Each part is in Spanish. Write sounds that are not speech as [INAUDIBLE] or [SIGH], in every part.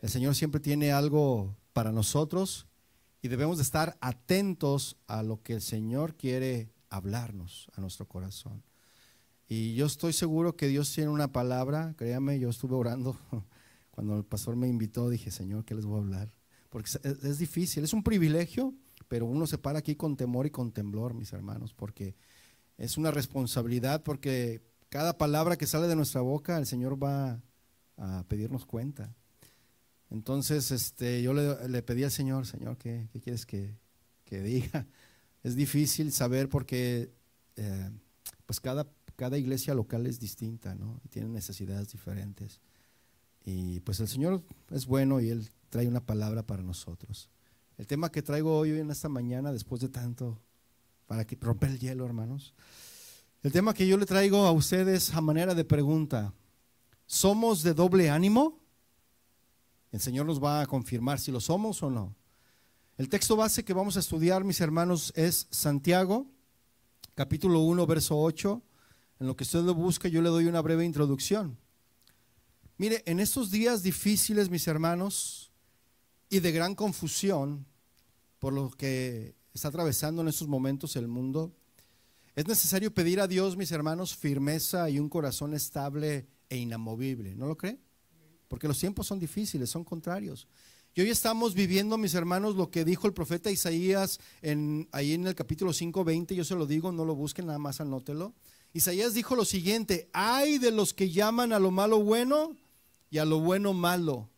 El Señor siempre tiene algo para nosotros y debemos de estar atentos a lo que el Señor quiere hablarnos a nuestro corazón. Y yo estoy seguro que Dios tiene una palabra, créame, yo estuve orando [LAUGHS] cuando el pastor me invitó, dije, Señor, ¿qué les voy a hablar? Porque es, difícil, es un privilegio, pero uno se para aquí con temor y con temblor, mis hermanos, porque es una responsabilidad, porque cada palabra que sale de nuestra boca, el Señor va a pedirnos cuenta. Entonces, este, yo le, pedí al Señor, Señor, ¿qué, quieres que, diga? [LAUGHS] Es difícil saber porque eh, pues cada, cada iglesia local es distinta, ¿no? Tiene necesidades diferentes. Y pues el Señor es bueno y Él trae una palabra para nosotros. El tema que traigo hoy en esta mañana, después de tanto, para que romper el hielo, hermanos. El tema que yo le traigo a ustedes a manera de pregunta, ¿somos de doble ánimo? El Señor nos va a confirmar si lo somos o no. El texto base que vamos a estudiar, mis hermanos, es Santiago, capítulo 1, verso 8. En lo que usted lo busca, yo le doy una breve introducción. Mire, en estos días difíciles, mis hermanos, y de gran confusión por lo que está atravesando en estos momentos el mundo, es necesario pedir a Dios, mis hermanos, firmeza y un corazón estable e inamovible. ¿No lo cree? Porque los tiempos son difíciles, son contrarios. Y hoy estamos viviendo, mis hermanos, lo que dijo el profeta Isaías en, ahí en el capítulo 5, 20, yo se lo digo, no lo busquen, nada más anótelo. Isaías dijo lo siguiente, hay de los que llaman a lo malo bueno y a lo bueno malo,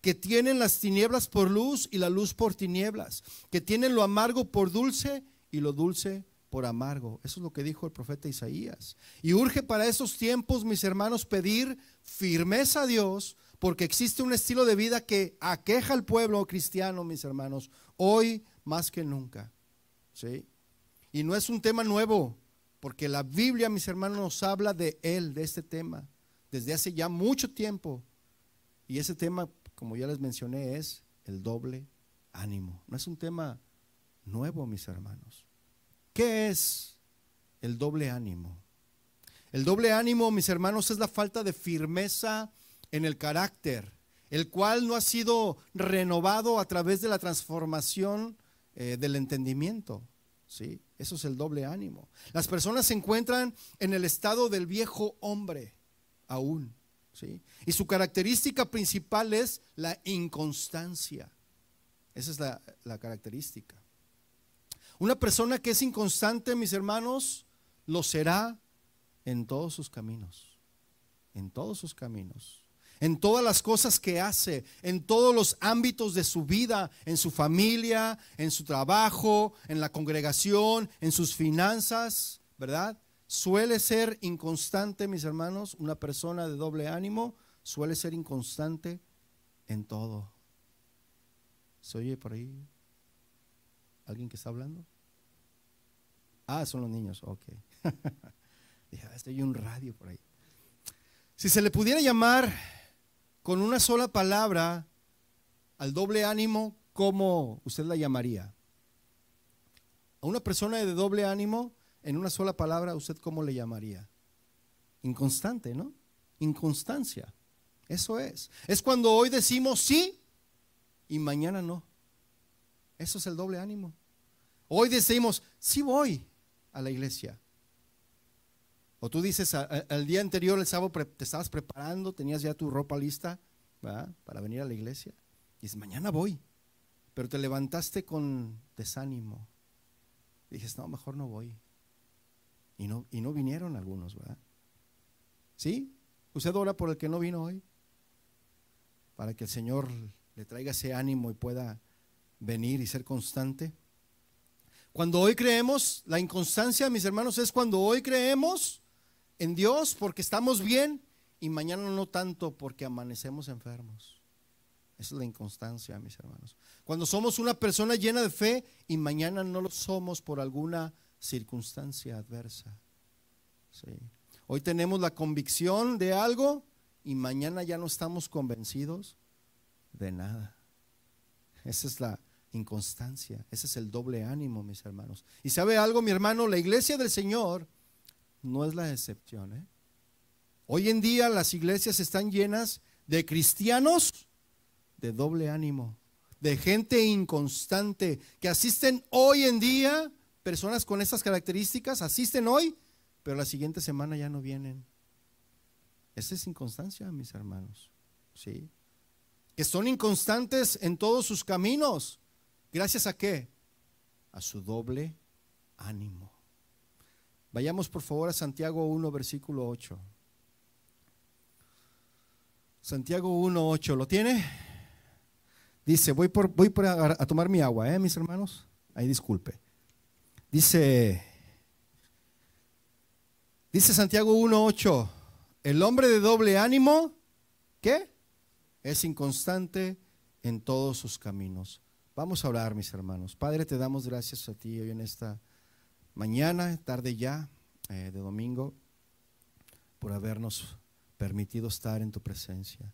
que tienen las tinieblas por luz y la luz por tinieblas, que tienen lo amargo por dulce y lo dulce por amargo. Eso es lo que dijo el profeta Isaías. Y urge para esos tiempos, mis hermanos, pedir firmeza a Dios porque existe un estilo de vida que aqueja al pueblo cristiano, mis hermanos, hoy más que nunca. ¿sí? Y no es un tema nuevo, porque la Biblia, mis hermanos, nos habla de él, de este tema, desde hace ya mucho tiempo. Y ese tema, como ya les mencioné, es el doble ánimo. No es un tema nuevo, mis hermanos. ¿Qué es el doble ánimo? El doble ánimo, mis hermanos, es la falta de firmeza en el carácter, el cual no ha sido renovado a través de la transformación eh, del entendimiento. ¿sí? Eso es el doble ánimo. Las personas se encuentran en el estado del viejo hombre aún. ¿sí? Y su característica principal es la inconstancia. Esa es la, la característica. Una persona que es inconstante, mis hermanos, lo será en todos sus caminos. En todos sus caminos en todas las cosas que hace, en todos los ámbitos de su vida, en su familia, en su trabajo, en la congregación, en sus finanzas, ¿verdad? Suele ser inconstante, mis hermanos, una persona de doble ánimo suele ser inconstante en todo. ¿Se oye por ahí? ¿Alguien que está hablando? Ah, son los niños, ok. [LAUGHS] Dije, ah, estoy un radio por ahí. Si se le pudiera llamar con una sola palabra al doble ánimo, ¿cómo usted la llamaría? A una persona de doble ánimo, en una sola palabra, ¿usted cómo le llamaría? Inconstante, ¿no? Inconstancia. Eso es. Es cuando hoy decimos sí y mañana no. Eso es el doble ánimo. Hoy decimos, sí voy a la iglesia, o tú dices, al día anterior, el sábado, te estabas preparando, tenías ya tu ropa lista para venir a la iglesia. Y dices, mañana voy. Pero te levantaste con desánimo. Y dices, no, mejor no voy. Y no, y no vinieron algunos, ¿verdad? ¿Sí? ¿Usted ora por el que no vino hoy? Para que el Señor le traiga ese ánimo y pueda venir y ser constante. Cuando hoy creemos, la inconstancia, mis hermanos, es cuando hoy creemos en Dios porque estamos bien y mañana no tanto porque amanecemos enfermos. Esa es la inconstancia, mis hermanos. Cuando somos una persona llena de fe y mañana no lo somos por alguna circunstancia adversa. Hoy tenemos la convicción de algo y mañana ya no estamos convencidos de nada. Esa es la inconstancia, ese es el doble ánimo, mis hermanos. Y sabe algo, mi hermano, la iglesia del Señor no es la excepción. ¿eh? Hoy en día las iglesias están llenas de cristianos de doble ánimo, de gente inconstante, que asisten hoy en día, personas con estas características, asisten hoy, pero la siguiente semana ya no vienen. Esa es inconstancia, mis hermanos. ¿Sí? Que son inconstantes en todos sus caminos. ¿Gracias a qué? A su doble ánimo. Vayamos por favor a Santiago 1, versículo 8. Santiago 1, 8. ¿Lo tiene? Dice, voy, por, voy por a, tomar mi agua, ¿eh, mis hermanos? Ahí disculpe. Dice, dice Santiago 1, 8. El hombre de doble ánimo, ¿qué? Es inconstante en todos sus caminos. Vamos a orar, mis hermanos. Padre, te damos gracias a ti hoy en esta mañana, tarde ya, eh, de domingo, por habernos permitido estar en tu presencia.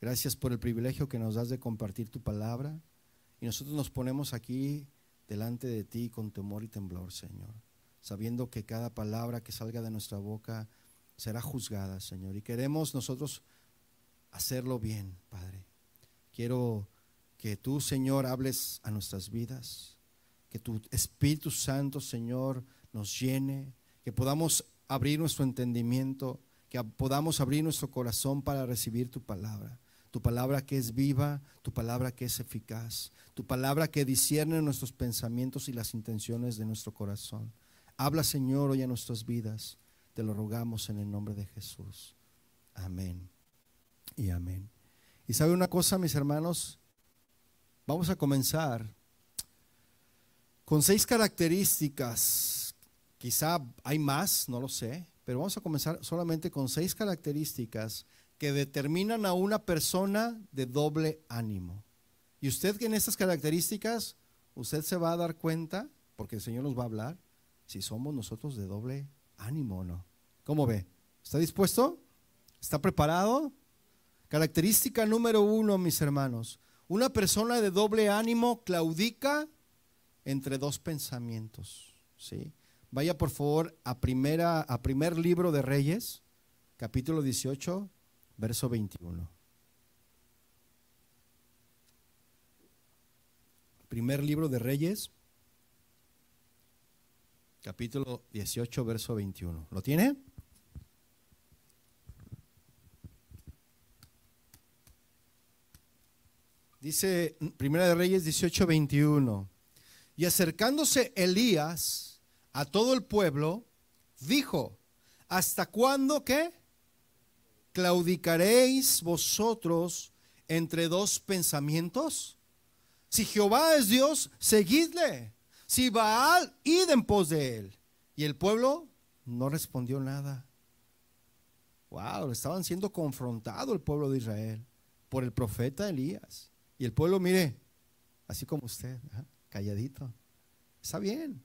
Gracias por el privilegio que nos das de compartir tu palabra. Y nosotros nos ponemos aquí delante de ti con temor y temblor, Señor, sabiendo que cada palabra que salga de nuestra boca será juzgada, Señor. Y queremos nosotros hacerlo bien, Padre. Quiero que tú, Señor, hables a nuestras vidas, que tu Espíritu Santo, Señor, nos llene, que podamos abrir nuestro entendimiento, que podamos abrir nuestro corazón para recibir tu palabra. Tu palabra que es viva, tu palabra que es eficaz, tu palabra que discierne nuestros pensamientos y las intenciones de nuestro corazón. Habla, Señor, hoy a nuestras vidas. Te lo rogamos en el nombre de Jesús. Amén y amén. Y sabe una cosa, mis hermanos, vamos a comenzar con seis características. Quizá hay más, no lo sé, pero vamos a comenzar solamente con seis características que determinan a una persona de doble ánimo. Y usted que en estas características, usted se va a dar cuenta, porque el Señor nos va a hablar, si somos nosotros de doble ánimo o no. ¿Cómo ve? ¿Está dispuesto? ¿Está preparado? Característica número uno, mis hermanos. Una persona de doble ánimo claudica entre dos pensamientos. ¿sí? Vaya por favor a, primera, a primer libro de Reyes, capítulo 18, verso 21. Primer libro de Reyes, capítulo 18, verso 21. ¿Lo tiene? Dice Primera de Reyes 18, 21. Y acercándose Elías a todo el pueblo, dijo, ¿hasta cuándo qué? ¿Claudicaréis vosotros entre dos pensamientos? Si Jehová es Dios, seguidle. Si Baal, id en pos de él. Y el pueblo no respondió nada. Wow, estaban siendo confrontado el pueblo de Israel por el profeta Elías. Y el pueblo, mire, así como usted, calladito. Está bien.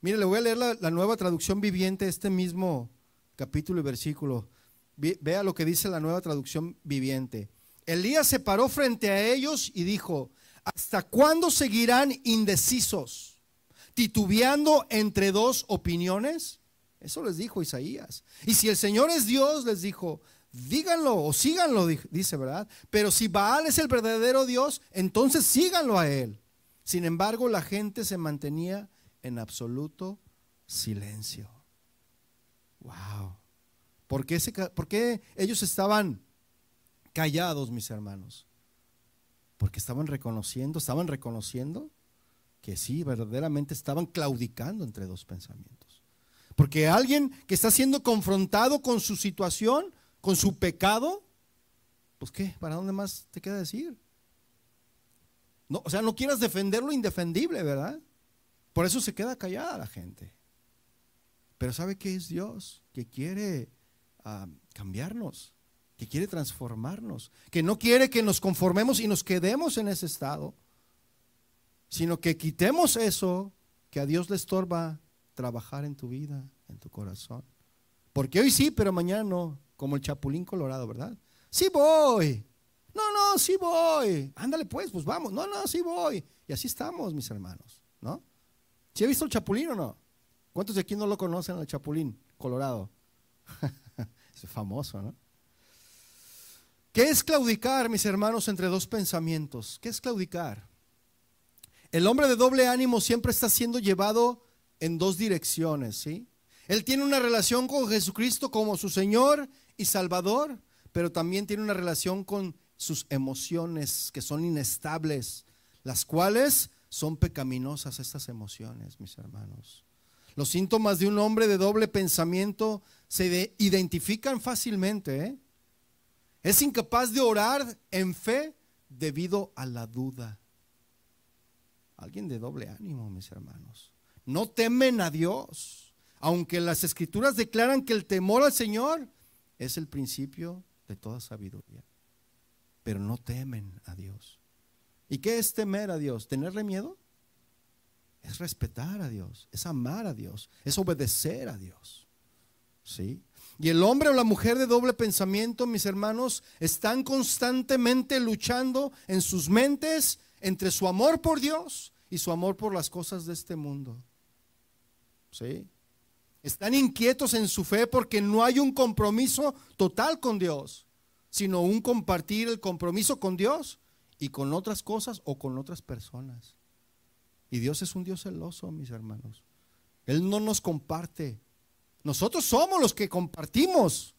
Mire, le voy a leer la, nueva traducción viviente, este mismo capítulo y versículo. Vea lo que dice la nueva traducción viviente. Elías se paró frente a ellos y dijo, ¿hasta cuándo seguirán indecisos, titubeando entre dos opiniones? Eso les dijo Isaías. Y si el Señor es Dios, les dijo, díganlo o síganlo, dice, ¿verdad? Pero si Baal es el verdadero Dios, entonces síganlo a él. Sin embargo, la gente se mantenía en absoluto silencio. Wow. ¿Por qué, ¿Por qué ellos estaban callados, mis hermanos? Porque estaban reconociendo, estaban reconociendo que sí, verdaderamente estaban claudicando entre dos pensamientos. Porque alguien que está siendo confrontado con su situación, con su pecado, pues qué, ¿para dónde más te queda decir? No, o sea, no quieras defender lo indefendible, ¿verdad? Por eso se queda callada la gente. Pero ¿sabe qué es Dios? Que quiere ah, cambiarnos, que quiere transformarnos, que no quiere que nos conformemos y nos quedemos en ese estado, sino que quitemos eso que a Dios le estorba trabajar en tu vida, en tu corazón. Porque hoy sí, pero mañana no como el chapulín colorado, ¿verdad? Sí voy. Sí voy. Ándale pues, pues vamos. No, no, sí voy. Y así estamos, mis hermanos, ¿no? ¿Sí ha visto el chapulín o no? ¿Cuántos de aquí no lo conocen el chapulín colorado? [LAUGHS] es famoso, ¿no? ¿Qué es claudicar, mis hermanos, entre dos pensamientos? ¿Qué es claudicar? El hombre de doble ánimo siempre está siendo llevado en dos direcciones, ¿sí? Él tiene una relación con Jesucristo como su Señor y Salvador, pero también tiene una relación con sus emociones que son inestables, las cuales son pecaminosas estas emociones, mis hermanos. Los síntomas de un hombre de doble pensamiento se identifican fácilmente. ¿eh? Es incapaz de orar en fe debido a la duda. Alguien de doble ánimo, mis hermanos. No temen a Dios, aunque las escrituras declaran que el temor al Señor es el principio de toda sabiduría. Pero no temen a Dios. ¿Y qué es temer a Dios? ¿Tenerle miedo? Es respetar a Dios, es amar a Dios, es obedecer a Dios. ¿Sí? Y el hombre o la mujer de doble pensamiento, mis hermanos, están constantemente luchando en sus mentes entre su amor por Dios y su amor por las cosas de este mundo. ¿Sí? Están inquietos en su fe porque no hay un compromiso total con Dios, sino un compartir el compromiso con Dios y con otras cosas o con otras personas. Y Dios es un Dios celoso, mis hermanos. Él no nos comparte nosotros somos los que compartimos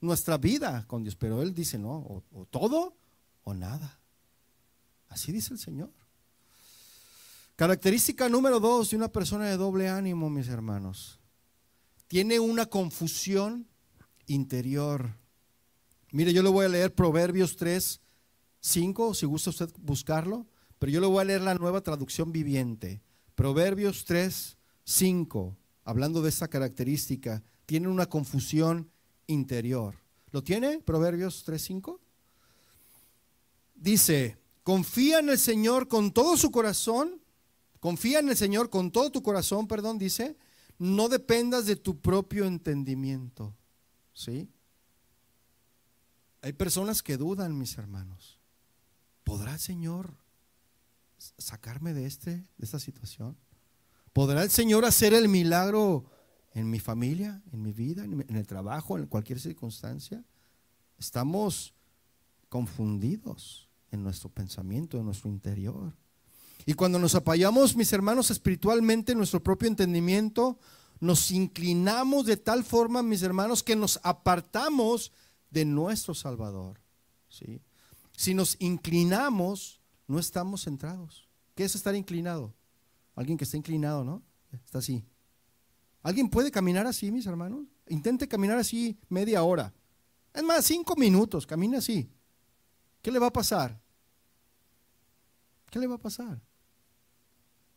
nuestra vida con Dios, pero Él dice, no, o, todo o nada. Así dice el Señor. Característica número dos de una persona de doble ánimo, mis hermanos. Tiene una confusión interior. Mire, yo le voy a leer Proverbios 3, 5, si gusta usted buscarlo, pero yo le voy a leer la nueva traducción viviente. Proverbios 3, 5 hablando de esta característica, tienen una confusión interior. ¿Lo tiene Proverbios 3.5? Dice, confía en el Señor con todo su corazón, confía en el Señor con todo tu corazón, perdón, dice, no dependas de tu propio entendimiento. ¿Sí? Hay personas que dudan, mis hermanos. ¿Podrá el Señor sacarme de, este, de esta situación? ¿Podrá el Señor hacer el milagro en mi familia, en mi vida, en el trabajo, en cualquier circunstancia? Estamos confundidos en nuestro pensamiento, en nuestro interior. Y cuando nos apoyamos, mis hermanos, espiritualmente en nuestro propio entendimiento, nos inclinamos de tal forma, mis hermanos, que nos apartamos de nuestro Salvador. ¿sí? Si nos inclinamos, no estamos centrados. ¿Qué es estar inclinado? Alguien que está inclinado, ¿no? Está así. ¿Alguien puede caminar así, mis hermanos? Intente caminar así media hora. Es más, cinco minutos, camina así. ¿Qué le va a pasar? ¿Qué le va a pasar?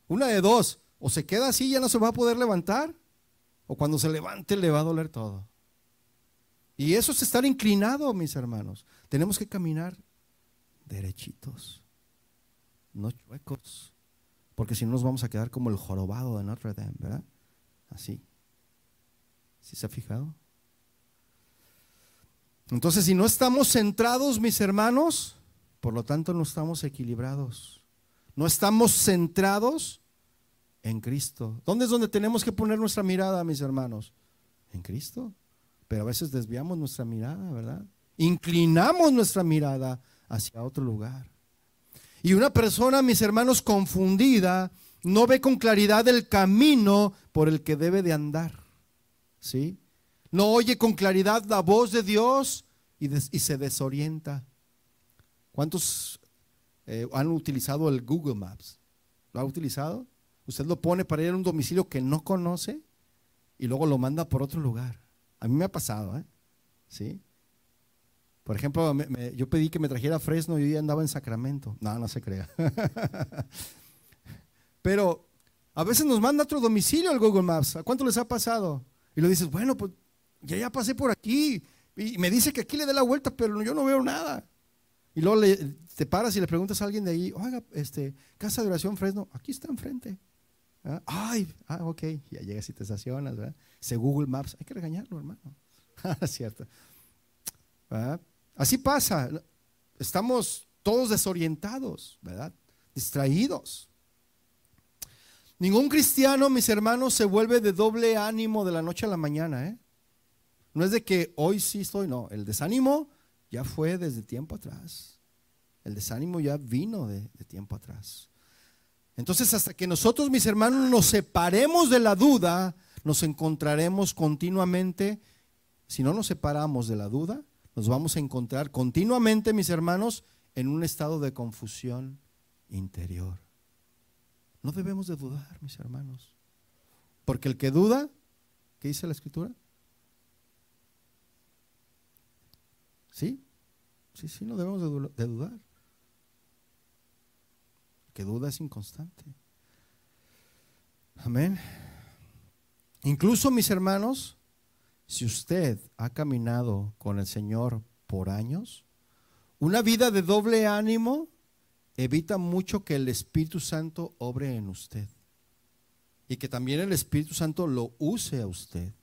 Una de dos, o se queda así y ya no se va a poder levantar, o cuando se levante le va a doler todo. Y eso es estar inclinado, mis hermanos. Tenemos que caminar derechitos, no chuecos porque si no nos vamos a quedar como el jorobado de Notre Dame, ¿verdad? Así. ¿Sí se ha fijado? Entonces, si no estamos centrados, mis hermanos, por lo tanto no estamos equilibrados. No estamos centrados en Cristo. ¿Dónde es donde tenemos que poner nuestra mirada, mis hermanos? En Cristo. Pero a veces desviamos nuestra mirada, ¿verdad? Inclinamos nuestra mirada hacia otro lugar. Y una persona, mis hermanos, confundida, no ve con claridad el camino por el que debe de andar. ¿Sí? No oye con claridad la voz de Dios y, se desorienta. ¿Cuántos eh, han utilizado el Google Maps? ¿Lo ha utilizado? Usted lo pone para ir a un domicilio que no conoce y luego lo manda por otro lugar. A mí me ha pasado, ¿eh? ¿Sí? Por ejemplo, yo pedí que me trajera Fresno y hoy andaba en Sacramento. No, no se crea. [LAUGHS] Pero a veces nos manda otro domicilio el Google Maps. ¿A cuánto les ha pasado? Y lo dices, bueno, pues ya, ya pasé por aquí. Y me dice que aquí le dé la vuelta, pero yo no veo nada. Y luego te paras y le preguntas a alguien de ahí, oiga, este, casa de oración Fresno, aquí está enfrente. ¿Ah? Ay, ah, ok, ya llegas y te estacionas, ¿verdad? Ese Google Maps, hay que regañarlo, hermano. [LAUGHS] Cierto. ¿verdad? Así pasa. Estamos todos desorientados, ¿verdad? Distraídos. Ningún cristiano, mis hermanos, se vuelve de doble ánimo de la noche a la mañana. ¿eh? No es de que hoy sí estoy, no. El desánimo ya fue desde tiempo atrás. El desánimo ya vino de tiempo atrás. Entonces, hasta que nosotros, mis hermanos, nos separemos de la duda, nos encontraremos continuamente, si no nos separamos de la duda, nos vamos a encontrar continuamente, mis hermanos, en un estado de confusión interior. No debemos de dudar, mis hermanos. Porque el que duda, ¿qué dice la escritura? Sí, sí, sí, no debemos de dudar. Que duda es inconstante. Amén. Incluso, mis hermanos, si usted ha caminado con el Señor por años, una vida de doble ánimo evita mucho que el Espíritu Santo obre en usted. Y que también el Espíritu Santo lo use a usted.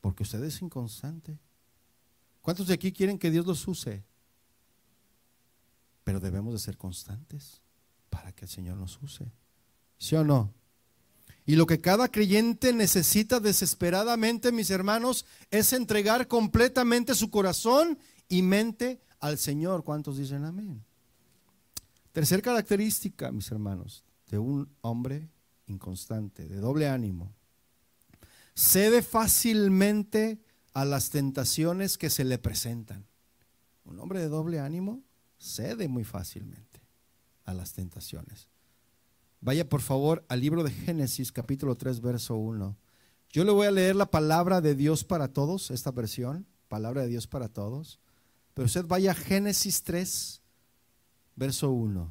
Porque usted es inconstante. ¿Cuántos de aquí quieren que Dios los use? Pero debemos de ser constantes para que el Señor nos use. ¿Sí o no? Y lo que cada creyente necesita desesperadamente, mis hermanos, es entregar completamente su corazón y mente al Señor. ¿Cuántos dicen amén? Tercer característica, mis hermanos, de un hombre inconstante, de doble ánimo. Cede fácilmente a las tentaciones que se le presentan. Un hombre de doble ánimo cede muy fácilmente a las tentaciones. Vaya por favor al libro de Génesis capítulo 3 verso 1. Yo le voy a leer la palabra de Dios para todos, esta versión, palabra de Dios para todos. Pero usted vaya a Génesis 3 verso 1.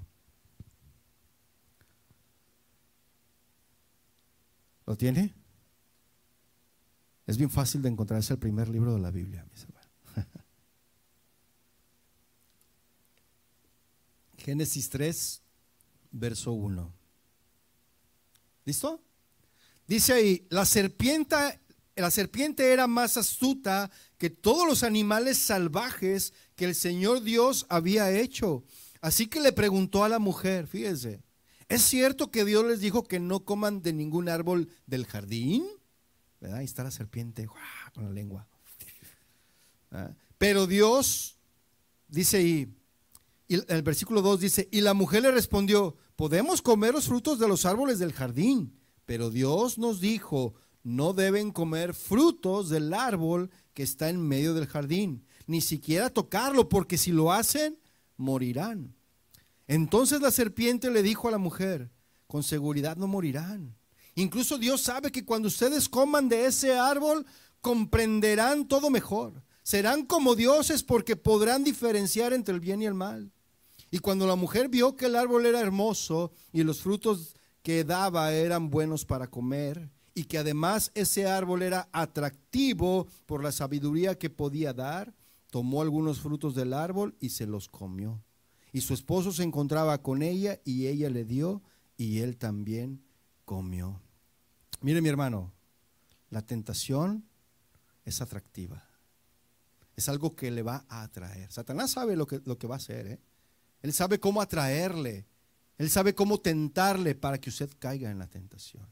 ¿Lo tiene? Es bien fácil de encontrar, es el primer libro de la Biblia, mis hermanos. Génesis 3, verso 1. ¿Listo? Dice ahí, la serpiente, la serpiente era más astuta que todos los animales salvajes que el Señor Dios había hecho. Así que le preguntó a la mujer, fíjese, ¿es cierto que Dios les dijo que no coman de ningún árbol del jardín? Ahí está la serpiente con la lengua. ¿Ah? Pero Dios, dice ahí, y el versículo 2 dice, y la mujer le respondió, podemos comer los frutos de los árboles del jardín, pero Dios nos dijo, no deben comer frutos del árbol que está en medio del jardín, ni siquiera tocarlo, porque si lo hacen, morirán. Entonces la serpiente le dijo a la mujer, con seguridad no morirán. Incluso Dios sabe que cuando ustedes coman de ese árbol, comprenderán todo mejor. Serán como dioses porque podrán diferenciar entre el bien y el mal. Y cuando la mujer vio que el árbol era hermoso y los frutos que daba eran buenos para comer, y que además ese árbol era atractivo por la sabiduría que podía dar, tomó algunos frutos del árbol y se los comió. Y su esposo se encontraba con ella y ella le dio y él también comió. Mire mi hermano, la tentación es atractiva. Es algo que le va a atraer. Satanás sabe lo que, lo que va a hacer. ¿eh? Él sabe cómo atraerle. Él sabe cómo tentarle para que usted caiga en la tentación.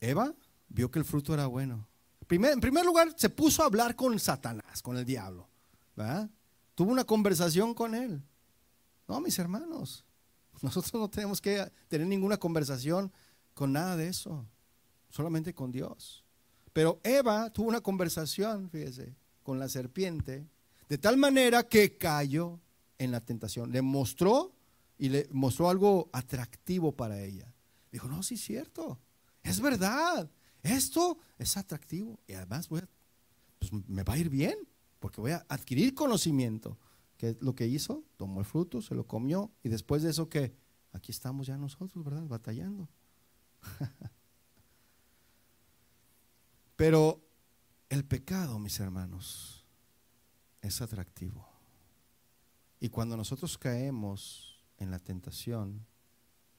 Eva vio que el fruto era bueno. en primer lugar, se puso a hablar con Satanás, con el diablo. Tuvo una conversación con él. No, mis hermanos, nosotros no tenemos que tener ninguna conversación con nada de eso, solamente con Dios. Pero Eva tuvo una conversación, fíjese, con la serpiente, de tal manera que cayó en la tentación. Le mostró y le mostró algo atractivo para ella. Dijo, no, sí es cierto, es verdad, esto es atractivo y además voy pues, me va a ir bien porque voy a adquirir conocimiento. ¿Qué lo que hizo? Tomó el fruto, se lo comió y después de eso que aquí estamos ya nosotros, ¿verdad? Batallando. [LAUGHS] Pero el pecado, mis hermanos, es atractivo. Y cuando nosotros caemos en la tentación,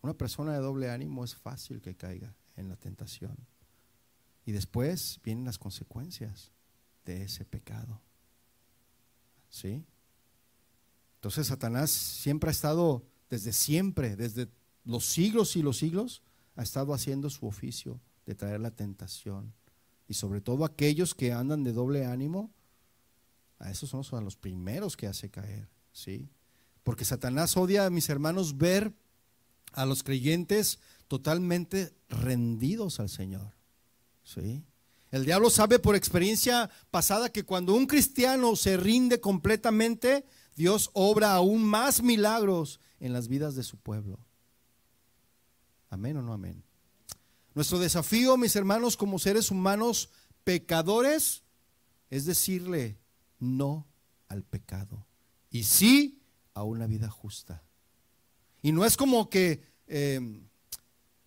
una persona de doble ánimo es fácil que caiga en la tentación. Y después vienen las consecuencias de ese pecado. ¿Sí? Entonces Satanás siempre ha estado, desde siempre, desde los siglos y los siglos, ha estado haciendo su oficio de traer la tentación. Y sobre todo aquellos que andan de doble ánimo, A esos son los, primeros que hace caer, ¿sí? Porque Satanás odia a mis hermanos ver a los creyentes totalmente rendidos al Señor, ¿sí? El diablo sabe por experiencia pasada que cuando un cristiano se rinde completamente, Dios obra aún más milagros en las vidas de su pueblo. Amén o no amén. Nuestro desafío, mis hermanos, como seres humanos pecadores, es decirle no al pecado y sí a una vida justa. Y no es como que, eh,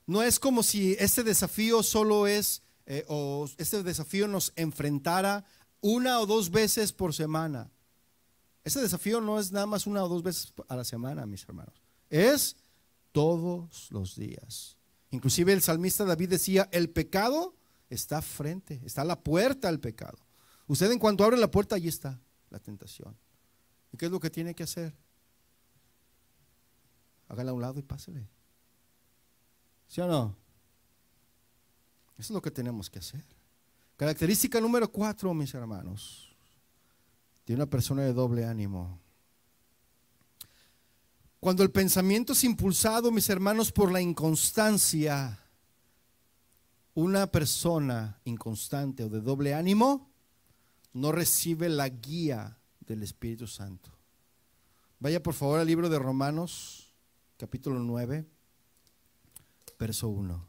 no es como si este desafío solo es, eh, o este desafío nos enfrentara una o dos veces por semana. Ese desafío no es nada más una o dos veces a la semana, mis hermanos. Es todos los días. Inclusive el salmista David decía, el pecado está frente, está la puerta al pecado. Usted en cuanto abre la puerta, allí está la tentación. ¿Y qué es lo que tiene que hacer? Hágala a un lado y pásele. ¿Sí o no? Eso es lo que tenemos que hacer. Característica número cuatro, mis hermanos, de una persona de doble ánimo. Cuando el pensamiento es impulsado, mis hermanos, por la inconstancia, una persona inconstante o de doble ánimo no recibe la guía del Espíritu Santo. Vaya por favor al libro de Romanos, capítulo 9, verso 1.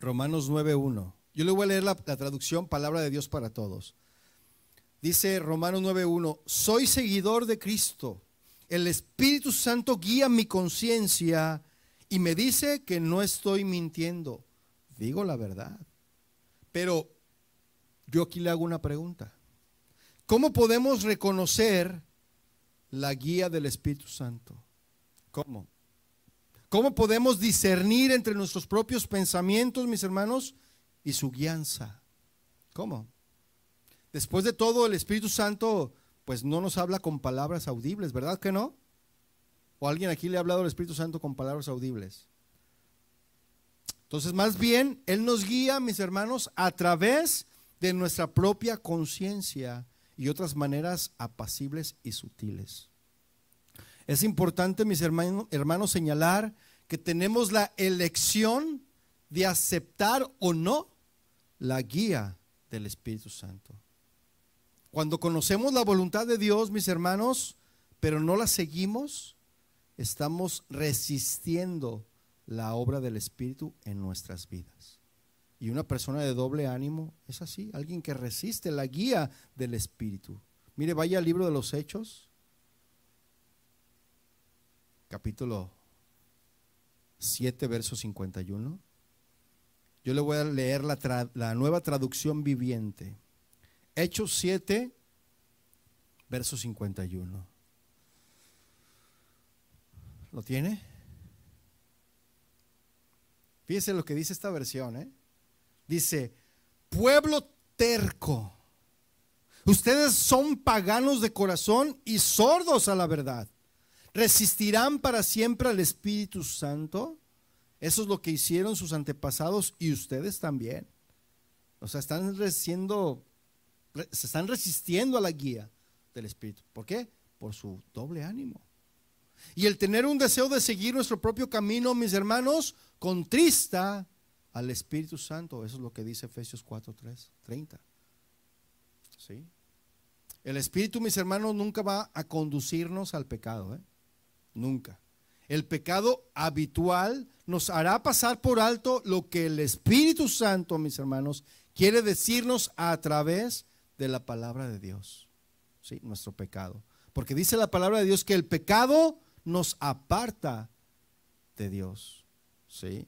Romanos 9.1. Yo le voy a leer la, la, traducción Palabra de Dios para todos. Dice Romanos 9.1, soy seguidor de Cristo. El Espíritu Santo guía mi conciencia y me dice que no estoy mintiendo. Digo la verdad. Pero yo aquí le hago una pregunta. ¿Cómo podemos reconocer la guía del Espíritu Santo? ¿Cómo? ¿Cómo podemos discernir entre nuestros propios pensamientos, mis hermanos, y su guianza? ¿Cómo? Después de todo, el Espíritu Santo, pues no nos habla con palabras audibles, ¿verdad que no? ¿O alguien aquí le ha hablado al Espíritu Santo con palabras audibles? Entonces, más bien, Él nos guía, mis hermanos, a través de nuestra propia conciencia y otras maneras apacibles y sutiles. Es importante, mis hermanos, hermanos, señalar que tenemos la elección de aceptar o no la guía del Espíritu Santo. Cuando conocemos la voluntad de Dios, mis hermanos, pero no la seguimos, estamos resistiendo la obra del Espíritu en nuestras vidas. Y una persona de doble ánimo es así, alguien que resiste la guía del Espíritu. Mire, vaya al libro de los Hechos, capítulo 7, verso 51. Yo le voy a leer la, nueva traducción viviente. Hechos 7, verso 51. ¿Lo tiene? Fíjese lo que dice esta versión. ¿eh? Dice, pueblo terco. Ustedes son paganos de corazón y sordos a la verdad. ¿Resistirán para siempre al Espíritu Santo? Eso es lo que hicieron sus antepasados y ustedes también. O sea, están resistiendo, se están resistiendo a la guía del Espíritu. ¿Por qué? Por su doble ánimo. Y el tener un deseo de seguir nuestro propio camino, mis hermanos, contrista al Espíritu Santo. Eso es lo que dice Efesios 4, 3, 30. ¿Sí? El Espíritu, mis hermanos, nunca va a conducirnos al pecado. ¿eh? Nunca. El pecado habitual nos hará pasar por alto lo que el Espíritu Santo, mis hermanos, quiere decirnos a través de la palabra de Dios. ¿Sí? Nuestro pecado. Porque dice la palabra de Dios que el pecado nos aparta de Dios. ¿Sí?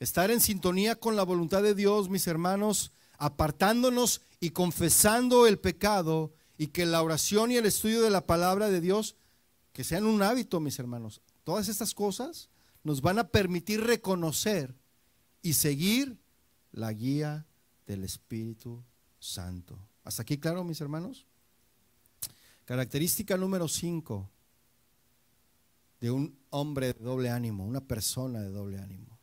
Estar en sintonía con la voluntad de Dios, mis hermanos, apartándonos y confesando el pecado y que la oración y el estudio de la palabra de Dios, que sean un hábito, mis hermanos. Todas estas cosas nos van a permitir reconocer y seguir la guía del Espíritu Santo. ¿Hasta aquí claro, mis hermanos? Característica número 5 de un hombre de doble ánimo, una persona de doble ánimo.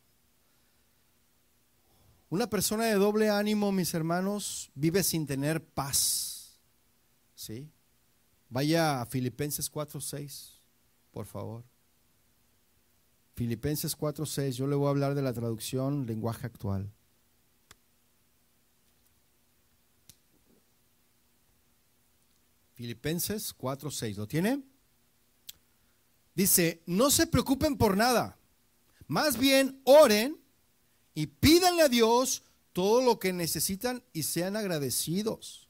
Una persona de doble ánimo, mis hermanos, vive sin tener paz. ¿Sí? Vaya a Filipenses 4:6, por favor. Filipenses 4:6, yo le voy a hablar de la traducción lenguaje actual. Filipenses 4:6, ¿lo tiene? Dice, no se preocupen por nada, más bien oren y pídanle a Dios todo lo que necesitan y sean agradecidos.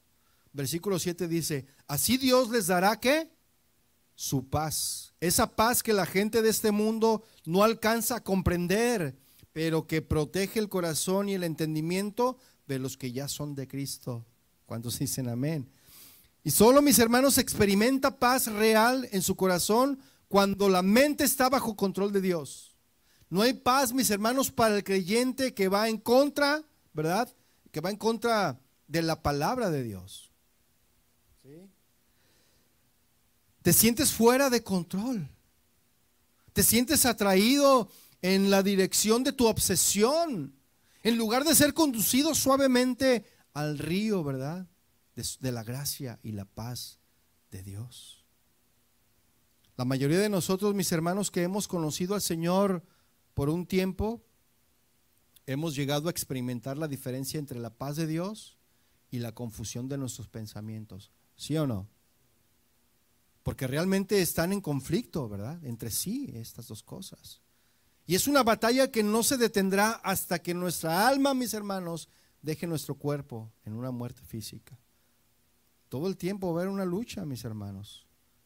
Versículo 7 dice, así Dios les dará qué? Su paz. Esa paz que la gente de este mundo no alcanza a comprender, pero que protege el corazón y el entendimiento de los que ya son de Cristo. ¿Cuántos dicen amén? Y solo mis hermanos experimenta paz real en su corazón cuando la mente está bajo control de Dios. No hay paz, mis hermanos, para el creyente que va en contra, ¿verdad? Que va en contra de la palabra de Dios. Te sientes fuera de control. Te sientes atraído en la dirección de tu obsesión. En lugar de ser conducido suavemente al río, ¿verdad? De, de la gracia y la paz de Dios. La mayoría de nosotros, mis hermanos, que hemos conocido al Señor, por un tiempo hemos llegado a experimentar la diferencia entre la paz de Dios y la confusión de nuestros pensamientos. ¿Sí o no? Porque realmente están en conflicto, ¿verdad? Entre sí, estas dos cosas. Y es una batalla que no se detendrá hasta que nuestra alma, mis hermanos, deje nuestro cuerpo en una muerte física. Todo el tiempo va a haber una lucha, mis hermanos,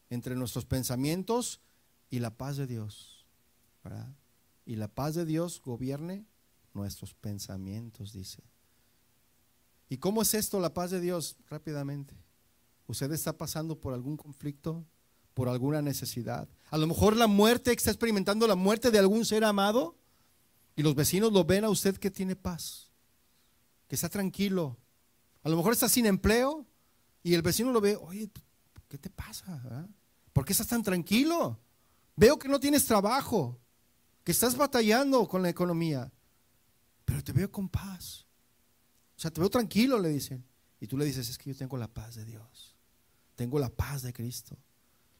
entre nuestros pensamientos y la paz de Dios. ¿verdad? y la paz de Dios gobierne nuestros pensamientos, dice. ¿Y cómo es esto, la paz de Dios? Rápidamente. Usted está pasando por algún conflicto, por alguna necesidad. A lo mejor la muerte, está experimentando la muerte de algún ser amado y los vecinos lo ven a usted que tiene paz, que está tranquilo. A lo mejor está sin empleo y el vecino lo ve, oye, ¿qué te pasa? Ah? ¿Por qué estás tan tranquilo? Veo que no tienes trabajo que estás batallando con la economía, pero te veo con paz. O sea, te veo tranquilo, le dicen. Y tú le dices, es que yo tengo la paz de Dios. Tengo la paz de Cristo.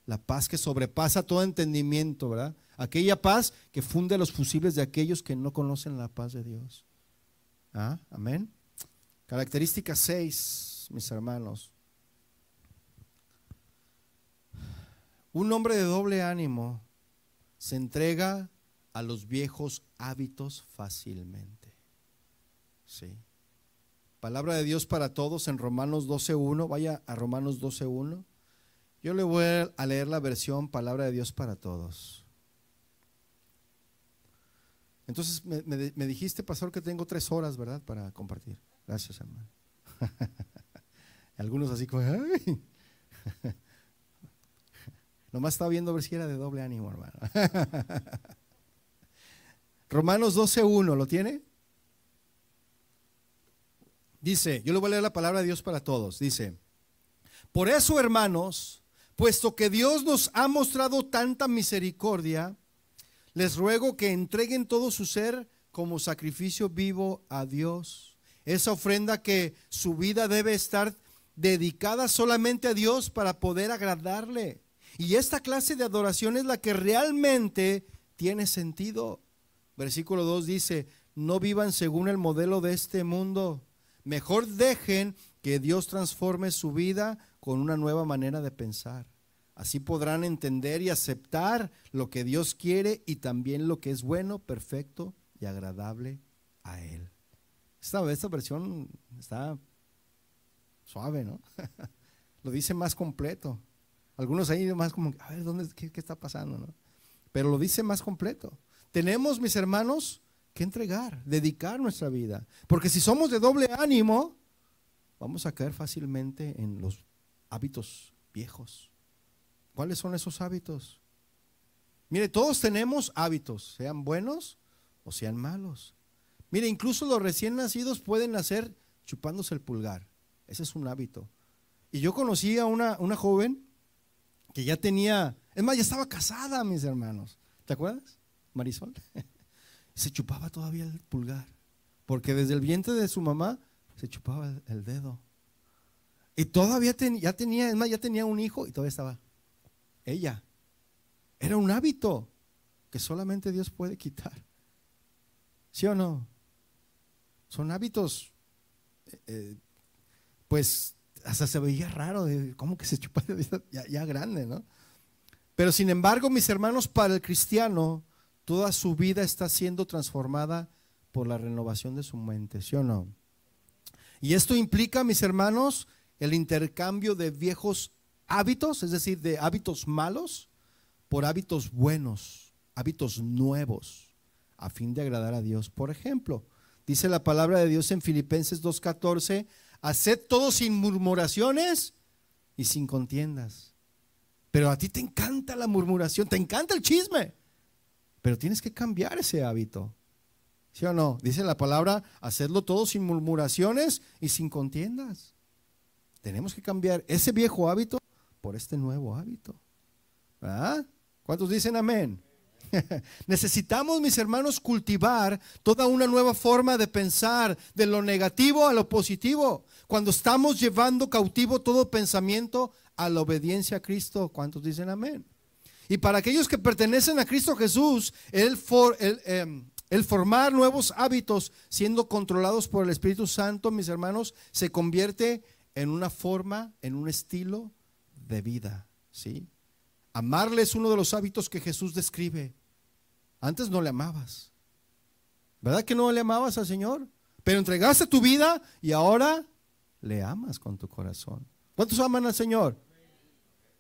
La paz que sobrepasa todo entendimiento, ¿verdad? Aquella paz que funde los fusibles de aquellos que no conocen la paz de Dios. ¿Ah? Amén. Característica 6, mis hermanos. Un hombre de doble ánimo se entrega a los viejos hábitos fácilmente. Sí. Palabra de Dios para todos en Romanos 12.1. Vaya a Romanos 12.1. Yo le voy a leer la versión Palabra de Dios para todos. Entonces me, dijiste, pastor, que tengo tres horas, ¿verdad? Para compartir. Gracias, hermano. [LAUGHS] Algunos así como. [LAUGHS] Nomás estaba viendo a ver si era de doble ánimo, hermano. [LAUGHS] Romanos 12.1, ¿lo tiene? Dice, yo le voy a leer la palabra de Dios para todos. Dice, por eso hermanos, puesto que Dios nos ha mostrado tanta misericordia, les ruego que entreguen todo su ser como sacrificio vivo a Dios. Esa ofrenda que su vida debe estar dedicada solamente a Dios para poder agradarle. Y esta clase de adoración es la que realmente tiene sentido. Versículo 2 dice, no vivan según el modelo de este mundo. Mejor dejen que Dios transforme su vida con una nueva manera de pensar. Así podrán entender y aceptar lo que Dios quiere y también lo que es bueno, perfecto y agradable a Él. Esta, esta versión está suave, ¿no? [LAUGHS] lo dice más completo. Algunos ahí más como, a ver, ¿dónde, qué, está pasando? ¿no? Pero lo dice más completo. Tenemos, mis hermanos, que entregar, dedicar nuestra vida. Porque si somos de doble ánimo, vamos a caer fácilmente en los hábitos viejos. ¿Cuáles son esos hábitos? Mire, todos tenemos hábitos, sean buenos o sean malos. Mire, incluso los recién nacidos pueden nacer chupándose el pulgar. Ese es un hábito. Y yo conocí a una, una joven que ya tenía, es más, ya estaba casada, mis hermanos. ¿Te acuerdas? Marisol, [LAUGHS] se chupaba todavía el pulgar. porque desde el vientre de su mamá se chupaba el, dedo. Y todavía ya tenía, es más, ya tenía un hijo y todavía estaba ella. Era un hábito que solamente Dios puede quitar. ¿Sí o no? Son hábitos, eh, eh, pues hasta se veía raro, de cómo que se chupa ya, ya grande, ¿no? Pero sin embargo, mis hermanos, para el cristiano, toda su vida está siendo transformada por la renovación de su mente, ¿sí o no? Y esto implica, mis hermanos, el intercambio de viejos hábitos, es decir, de hábitos malos, por hábitos buenos, hábitos nuevos, a fin de agradar a Dios. Por ejemplo, dice la palabra de Dios en Filipenses 2.14, haced todo sin murmuraciones y sin contiendas. Pero a ti te encanta la murmuración, te encanta el chisme, pero tienes que cambiar ese hábito. ¿Sí o no? Dice la palabra, hacedlo todo sin murmuraciones y sin contiendas. Tenemos que cambiar ese viejo hábito por este nuevo hábito. ¿Ah? ¿Cuántos dicen amén? [LAUGHS] Necesitamos, mis hermanos, cultivar toda una nueva forma de pensar, de lo negativo a lo positivo. Cuando estamos llevando cautivo todo pensamiento a la obediencia a Cristo, ¿cuántos dicen amén? Y para aquellos que pertenecen a Cristo Jesús, el, em, formar nuevos hábitos siendo controlados por el Espíritu Santo, mis hermanos, se convierte en una forma, en un estilo de vida, ¿sí? Amarle es uno de los hábitos que Jesús describe. Antes no le amabas. ¿Verdad que no le amabas al Señor? Pero entregaste tu vida y ahora le amas con tu corazón. ¿Cuántos aman al Señor?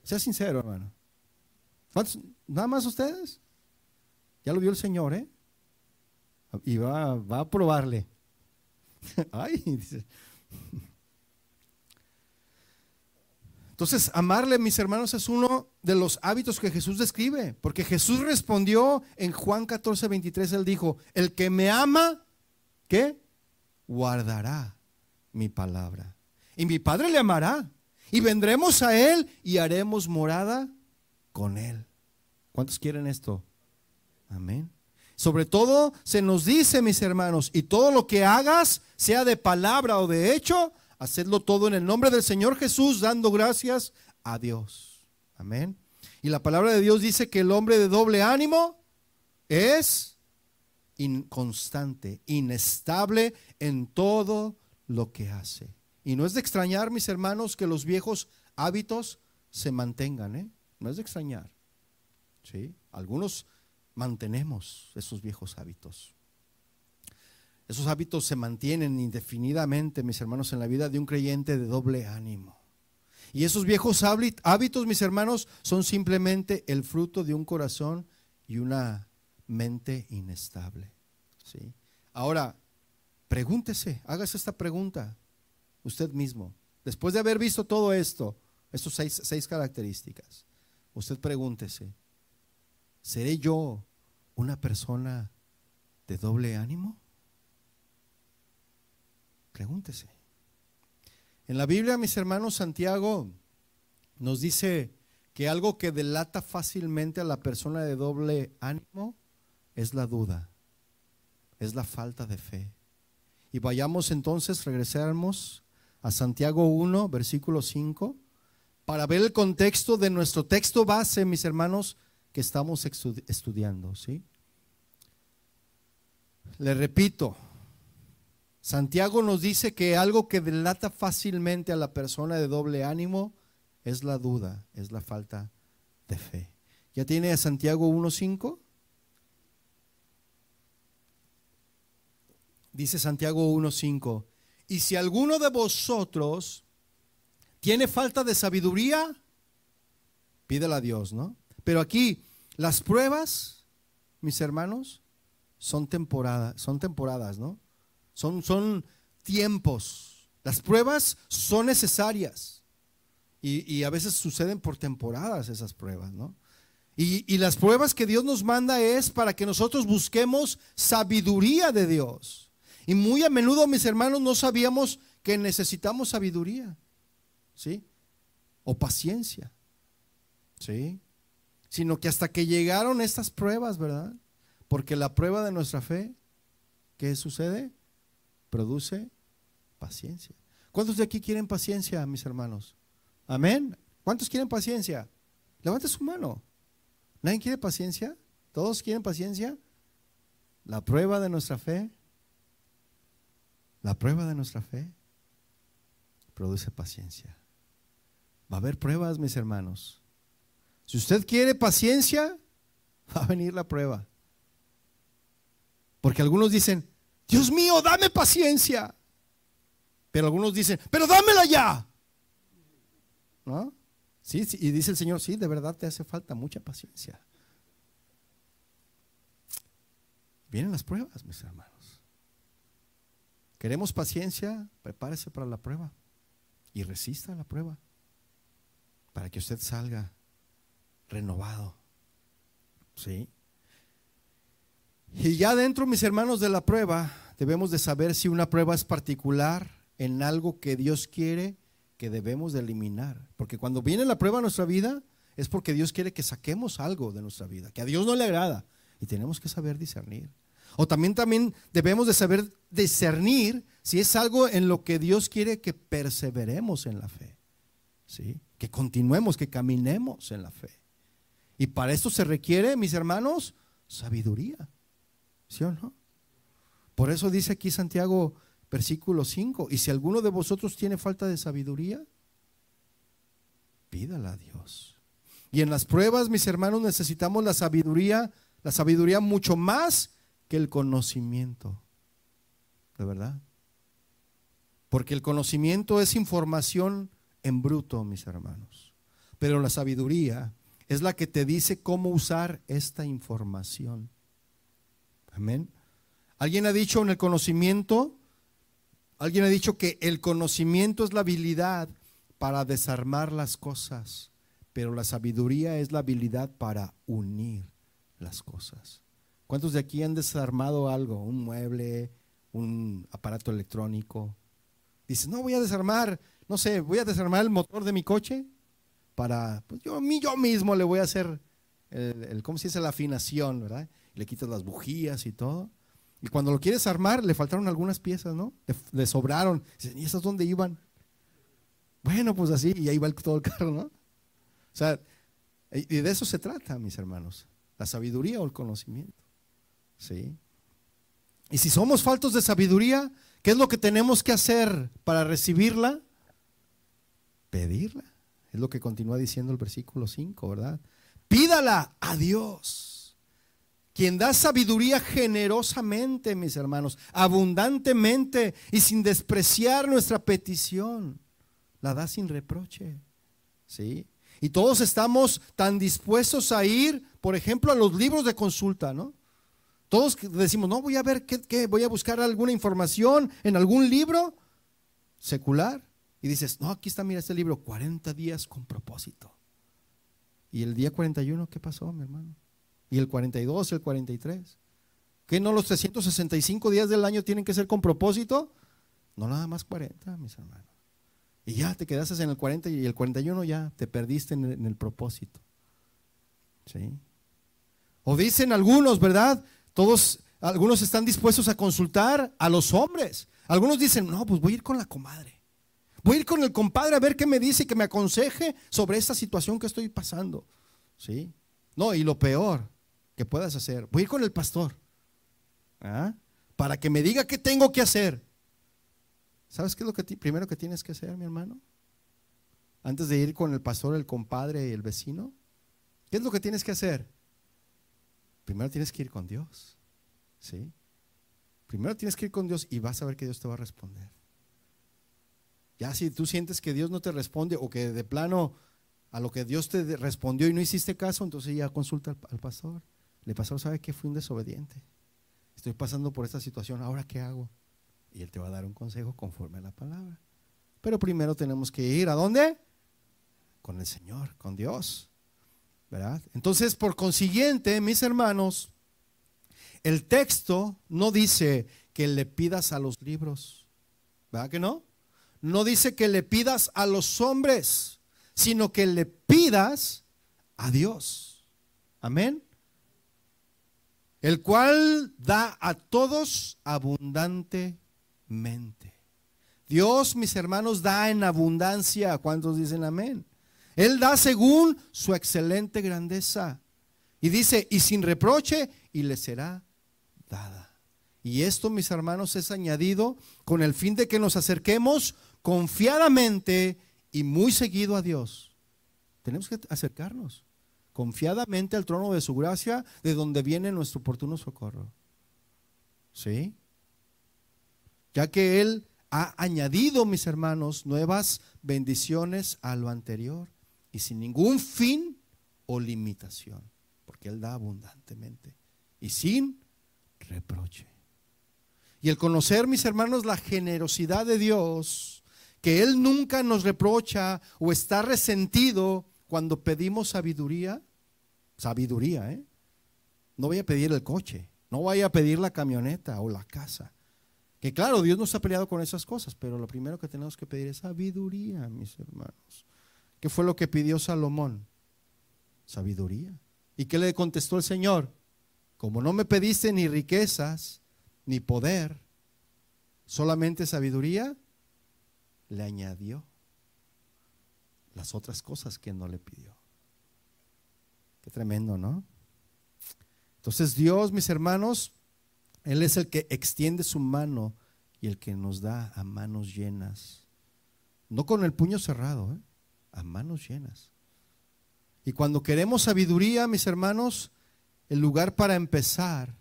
Sea sincero, hermano. ¿Nada más ustedes? Ya lo vio el Señor, ¿eh? Y va, va a probarle. [LAUGHS] Ay, dice. Entonces, amarle, mis hermanos, es uno de los hábitos que Jesús describe, porque Jesús respondió en Juan 14, 23, él dijo, el que me ama, ¿qué? Guardará mi palabra. Y mi Padre le amará. Y vendremos a Él y haremos morada con Él. ¿Cuántos quieren esto? Amén. Sobre todo se nos dice, mis hermanos, y todo lo que hagas, sea de palabra o de hecho, Hacedlo todo en el nombre del Señor Jesús, dando gracias a Dios. Amén. Y la palabra de Dios dice que el hombre de doble ánimo es inconstante, inestable en todo lo que hace. Y no es de extrañar, mis hermanos, que los viejos hábitos se mantengan. ¿eh? No es de extrañar. ¿sí? Algunos mantenemos esos viejos hábitos. Esos hábitos se mantienen indefinidamente, mis hermanos, en la vida de un creyente de doble ánimo. Y esos viejos hábitos, mis hermanos, son simplemente el fruto de un corazón y una mente inestable. ¿sí? Ahora, pregúntese, hágase esta pregunta usted mismo. Después de haber visto todo esto, estas seis, seis características, usted pregúntese, ¿seré yo una persona de doble ánimo? Pregúntese. En la Biblia, mis hermanos, Santiago nos dice que algo que delata fácilmente a la persona de doble ánimo es la duda, es la falta de fe. Y vayamos entonces, regresamos a Santiago 1, versículo 5, para ver el contexto de nuestro texto base, mis hermanos, que estamos estudiando. ¿sí? Le repito, Santiago nos dice que algo que delata fácilmente a la persona de doble ánimo es la duda, es la falta de fe. ¿Ya tiene a Santiago 1.5? Dice Santiago 1.5, y si alguno de vosotros tiene falta de sabiduría, pídela a Dios, ¿no? Pero aquí, las pruebas, mis hermanos, son temporadas, son temporadas, ¿no? Son, tiempos. Las pruebas son necesarias. Y, a veces suceden por temporadas esas pruebas, ¿no? Y, y, las pruebas que Dios nos manda es para que nosotros busquemos sabiduría de Dios. Y muy a menudo, mis hermanos, no sabíamos que necesitamos sabiduría, ¿sí? O paciencia, ¿sí? Sino que hasta que llegaron estas pruebas, ¿verdad? Porque la prueba de nuestra fe, ¿qué sucede? Produce paciencia. ¿Cuántos de aquí quieren paciencia, mis hermanos? Amén. ¿Cuántos quieren paciencia? Levante su mano. ¿Nadie quiere paciencia? ¿Todos quieren paciencia? La prueba de nuestra fe, la prueba de nuestra fe produce paciencia. Va a haber pruebas, mis hermanos. Si usted quiere paciencia, [LAUGHS] va a venir la prueba. Porque algunos dicen, Dios mío, dame paciencia. Pero algunos dicen, pero dámela ya. ¿No? Sí, sí, y dice el Señor, sí, de verdad te hace falta mucha paciencia. Vienen las pruebas, mis hermanos. Queremos paciencia, prepárese para la prueba y resista la prueba para que usted salga renovado. ¿Sí? Y ya dentro, mis hermanos, de la prueba, debemos de saber si una prueba es particular en algo que Dios quiere que debemos de eliminar. Porque cuando viene la prueba a nuestra vida, es porque Dios quiere que saquemos algo de nuestra vida, que a Dios no le agrada. Y tenemos que saber discernir. O también, también debemos de saber discernir si es algo en lo que Dios quiere que perseveremos en la fe. ¿Sí? Que continuemos, que caminemos en la fe. Y para esto se requiere, mis hermanos, sabiduría. ¿Sí o no? Por eso dice aquí Santiago, versículo 5, y si alguno de vosotros tiene falta de sabiduría, pídala a Dios. Y en las pruebas, mis hermanos, necesitamos la sabiduría, la sabiduría mucho más que el conocimiento. ¿De verdad? Porque el conocimiento es información en bruto, mis hermanos. Pero la sabiduría es la que te dice cómo usar esta información. Amén. Alguien ha dicho en el conocimiento, alguien ha dicho que el conocimiento es la habilidad para desarmar las cosas, pero la sabiduría es la habilidad para unir las cosas. ¿Cuántos de aquí han desarmado algo? Un mueble, un aparato electrónico. Dice, no, voy a desarmar, no sé, voy a desarmar el motor de mi coche para, pues yo, yo mismo le voy a hacer, el, ¿cómo se dice? La afinación, ¿verdad? Le quitas las bujías y todo. Y cuando lo quieres armar, le faltaron algunas piezas, ¿no? Le, sobraron. ¿y esas dónde iban? Bueno, pues así, y ahí va todo el carro, ¿no? O sea, y de eso se trata, mis hermanos. La sabiduría o el conocimiento. ¿Sí? Y si somos faltos de sabiduría, ¿qué es lo que tenemos que hacer para recibirla? Pedirla. Es lo que continúa diciendo el versículo 5, ¿verdad? Pídala a Dios, quien da sabiduría generosamente, mis hermanos, abundantemente y sin despreciar nuestra petición. La da sin reproche. ¿Sí? Y todos estamos tan dispuestos a ir, por ejemplo, a los libros de consulta, ¿no? Todos decimos, no, voy a ver qué, voy a buscar alguna información en algún libro secular. Y dices, no, aquí está, mira este libro, 40 días con propósito. ¿Y el día 41 qué pasó, mi hermano? ¿Y el 42, el 43? ¿Qué no los 365 días del año tienen que ser con propósito? No nada más 40, mis hermanos. Y ya te quedaste en el 40 y el 41 ya te perdiste en el, propósito. ¿Sí? O dicen algunos, ¿verdad? Todos, algunos están dispuestos a consultar a los hombres. Algunos dicen, no, pues voy a ir con la comadre. Voy a ir con el compadre a ver qué me dice y que me aconseje sobre esta situación que estoy pasando. ¿Sí? No, y lo peor que puedas hacer, voy a ir con el pastor. ¿ah? Para que me diga qué tengo que hacer. ¿Sabes qué es lo que primero que tienes que hacer, mi hermano? Antes de ir con el pastor, el compadre y el vecino. ¿Qué es lo que tienes que hacer? Primero tienes que ir con Dios. ¿Sí? Primero tienes que ir con Dios y vas a ver que Dios te va a responder. Ya si tú sientes que Dios no te responde o que de plano a lo que Dios te respondió y no hiciste caso, entonces ya consulta al, pastor. El pastor sabe que fui un desobediente. Estoy pasando por esta situación, ¿ahora qué hago? Y él te va a dar un consejo conforme a la palabra. Pero primero tenemos que ir a dónde? Con el Señor, con Dios. Entonces, por consiguiente, mis hermanos, el texto no dice que le pidas a los libros, ¿verdad que no? No dice que le pidas a los hombres, sino que le pidas a Dios. Amén. El cual da a todos abundantemente. Dios, mis hermanos, da en abundancia. ¿Cuántos dicen amén? Él da según su excelente grandeza. Y dice, y sin reproche, y le será dada. Y esto, mis hermanos, es añadido con el fin de que nos acerquemos confiadamente y muy seguido a Dios. Tenemos que acercarnos confiadamente al trono de su gracia, de donde viene nuestro oportuno socorro. ¿Sí? Ya que Él ha añadido, mis hermanos, nuevas bendiciones a lo anterior y sin ningún fin o limitación, porque Él da abundantemente y sin reproche. Y el conocer, mis hermanos, la generosidad de Dios, que Él nunca nos reprocha o está resentido cuando pedimos sabiduría, sabiduría, ¿eh? No voy a pedir el coche, no voy a pedir la camioneta o la casa. Que claro, Dios nos ha peleado con esas cosas, pero lo primero que tenemos que pedir es sabiduría, mis hermanos. ¿Qué fue lo que pidió Salomón? Sabiduría. ¿Y qué le contestó el Señor? Como no me pediste ni riquezas, ni poder, solamente sabiduría, le añadió las otras cosas que no le pidió. Qué tremendo, ¿no? Entonces Dios, mis hermanos, Él es el que extiende su mano y el que nos da a manos llenas. No con el puño cerrado, ¿eh? a manos llenas. Y cuando queremos sabiduría, mis hermanos, el lugar para empezar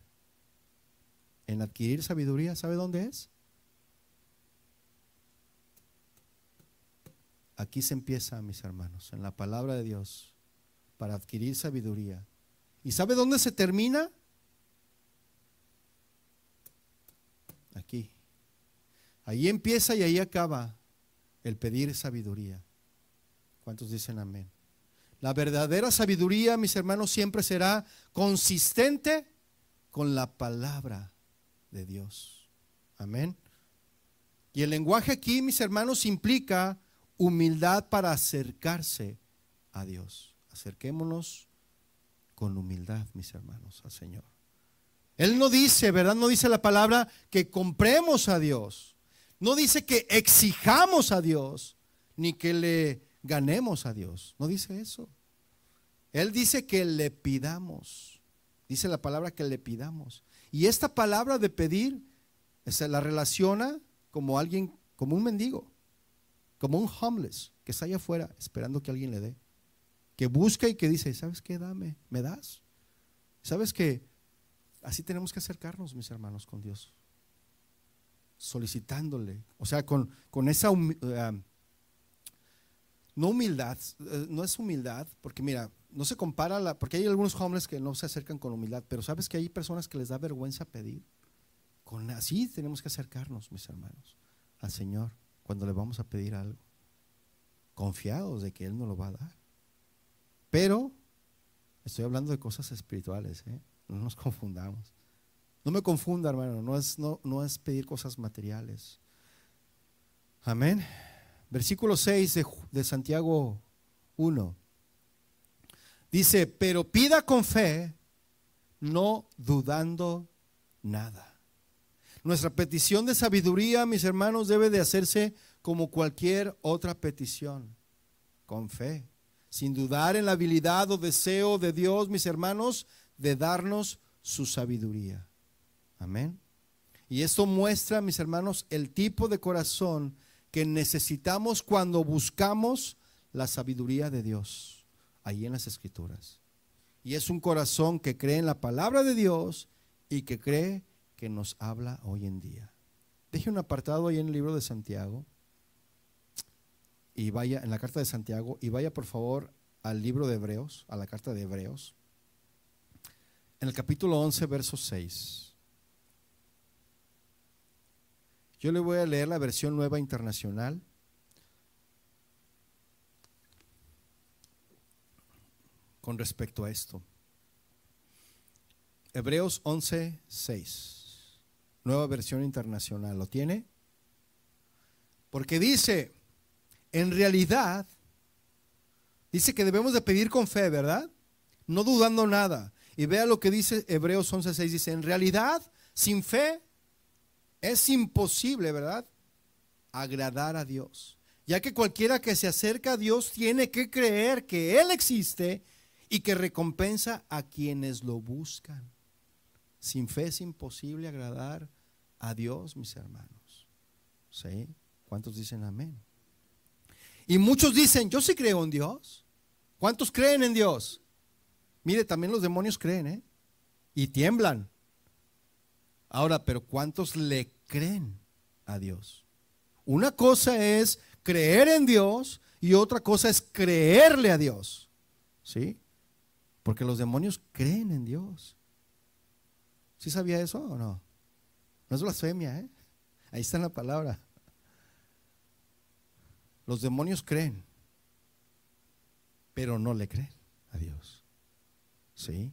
en adquirir sabiduría, ¿sabe dónde es? Aquí se empieza, mis hermanos, en la palabra de Dios, para adquirir sabiduría. ¿Y sabe dónde se termina? Aquí. Ahí empieza y ahí acaba el pedir sabiduría. ¿Cuántos dicen amén? La verdadera sabiduría, mis hermanos, siempre será consistente con la palabra de Dios. Amén. Y el lenguaje aquí, mis hermanos, implica humildad para acercarse a Dios. Acerquémonos con humildad, mis hermanos, al Señor. Él no dice, ¿verdad? No dice la palabra que compremos a Dios. No dice que exijamos a Dios, ni que le ganemos a Dios. No dice eso. Él dice que le pidamos. Dice la palabra que le pidamos. Y esta palabra de pedir se la relaciona como alguien, como un mendigo, como un homeless que está allá afuera esperando que alguien le dé. Que busca y que dice, ¿sabes qué? Dame, ¿me das? ¿Sabes qué? Así tenemos que acercarnos, mis hermanos, con Dios. Solicitándole. O sea, con, con esa eh, no humildad, eh, no es humildad, porque mira, no se compara, la, porque hay algunos hombres que no se acercan con humildad, pero sabes que hay personas que les da vergüenza pedir. Así tenemos que acercarnos, mis hermanos, al Señor cuando le vamos a pedir algo, confiados de que Él nos lo va a dar. Pero estoy hablando de cosas espirituales, ¿eh? no nos [LAUGHS] confundamos. No me confunda, hermano, no es, no, no es pedir cosas materiales. Amén. Versículo 6 de, de Santiago 1. Dice, pero pida con fe, no dudando nada. Nuestra petición de sabiduría, mis hermanos, debe de hacerse como cualquier otra petición, con fe, sin dudar en la habilidad o deseo de Dios, mis hermanos, de darnos su sabiduría. Amén. Y esto muestra, mis hermanos, el tipo de corazón que necesitamos cuando buscamos la sabiduría de Dios ahí en las escrituras. Y es un corazón que cree en la palabra de Dios y que cree que nos habla hoy en día. Deje un apartado ahí en el libro de Santiago y vaya en la carta de Santiago y vaya por favor al libro de Hebreos, a la carta de Hebreos, en el capítulo 11, verso 6. Yo le voy a leer la versión nueva internacional. con respecto a esto. Hebreos 11, 6, nueva versión internacional, ¿lo tiene? Porque dice, en realidad, dice que debemos de pedir con fe, ¿verdad? No dudando nada. Y vea lo que dice Hebreos 11, 6, dice, en realidad, sin fe Es imposible, ¿verdad? Agradar a Dios. Ya que cualquiera que se acerca a Dios tiene que creer que Él existe y que recompensa a quienes lo buscan. Sin fe es imposible agradar a Dios, mis hermanos. ¿Sí? ¿Cuántos dicen amén? Y muchos dicen, yo sí creo en Dios. ¿Cuántos creen en Dios? Mire, también los demonios creen, ¿eh? Y tiemblan. Ahora, pero ¿cuántos le creen a Dios? Una cosa es creer en Dios y otra cosa es creerle a Dios. ¿Sí? Porque los demonios creen en Dios. ¿Sí sabía eso o no? No es blasfemia, ¿eh? Ahí está la palabra. Los demonios creen, pero no le creen a Dios. ¿Sí?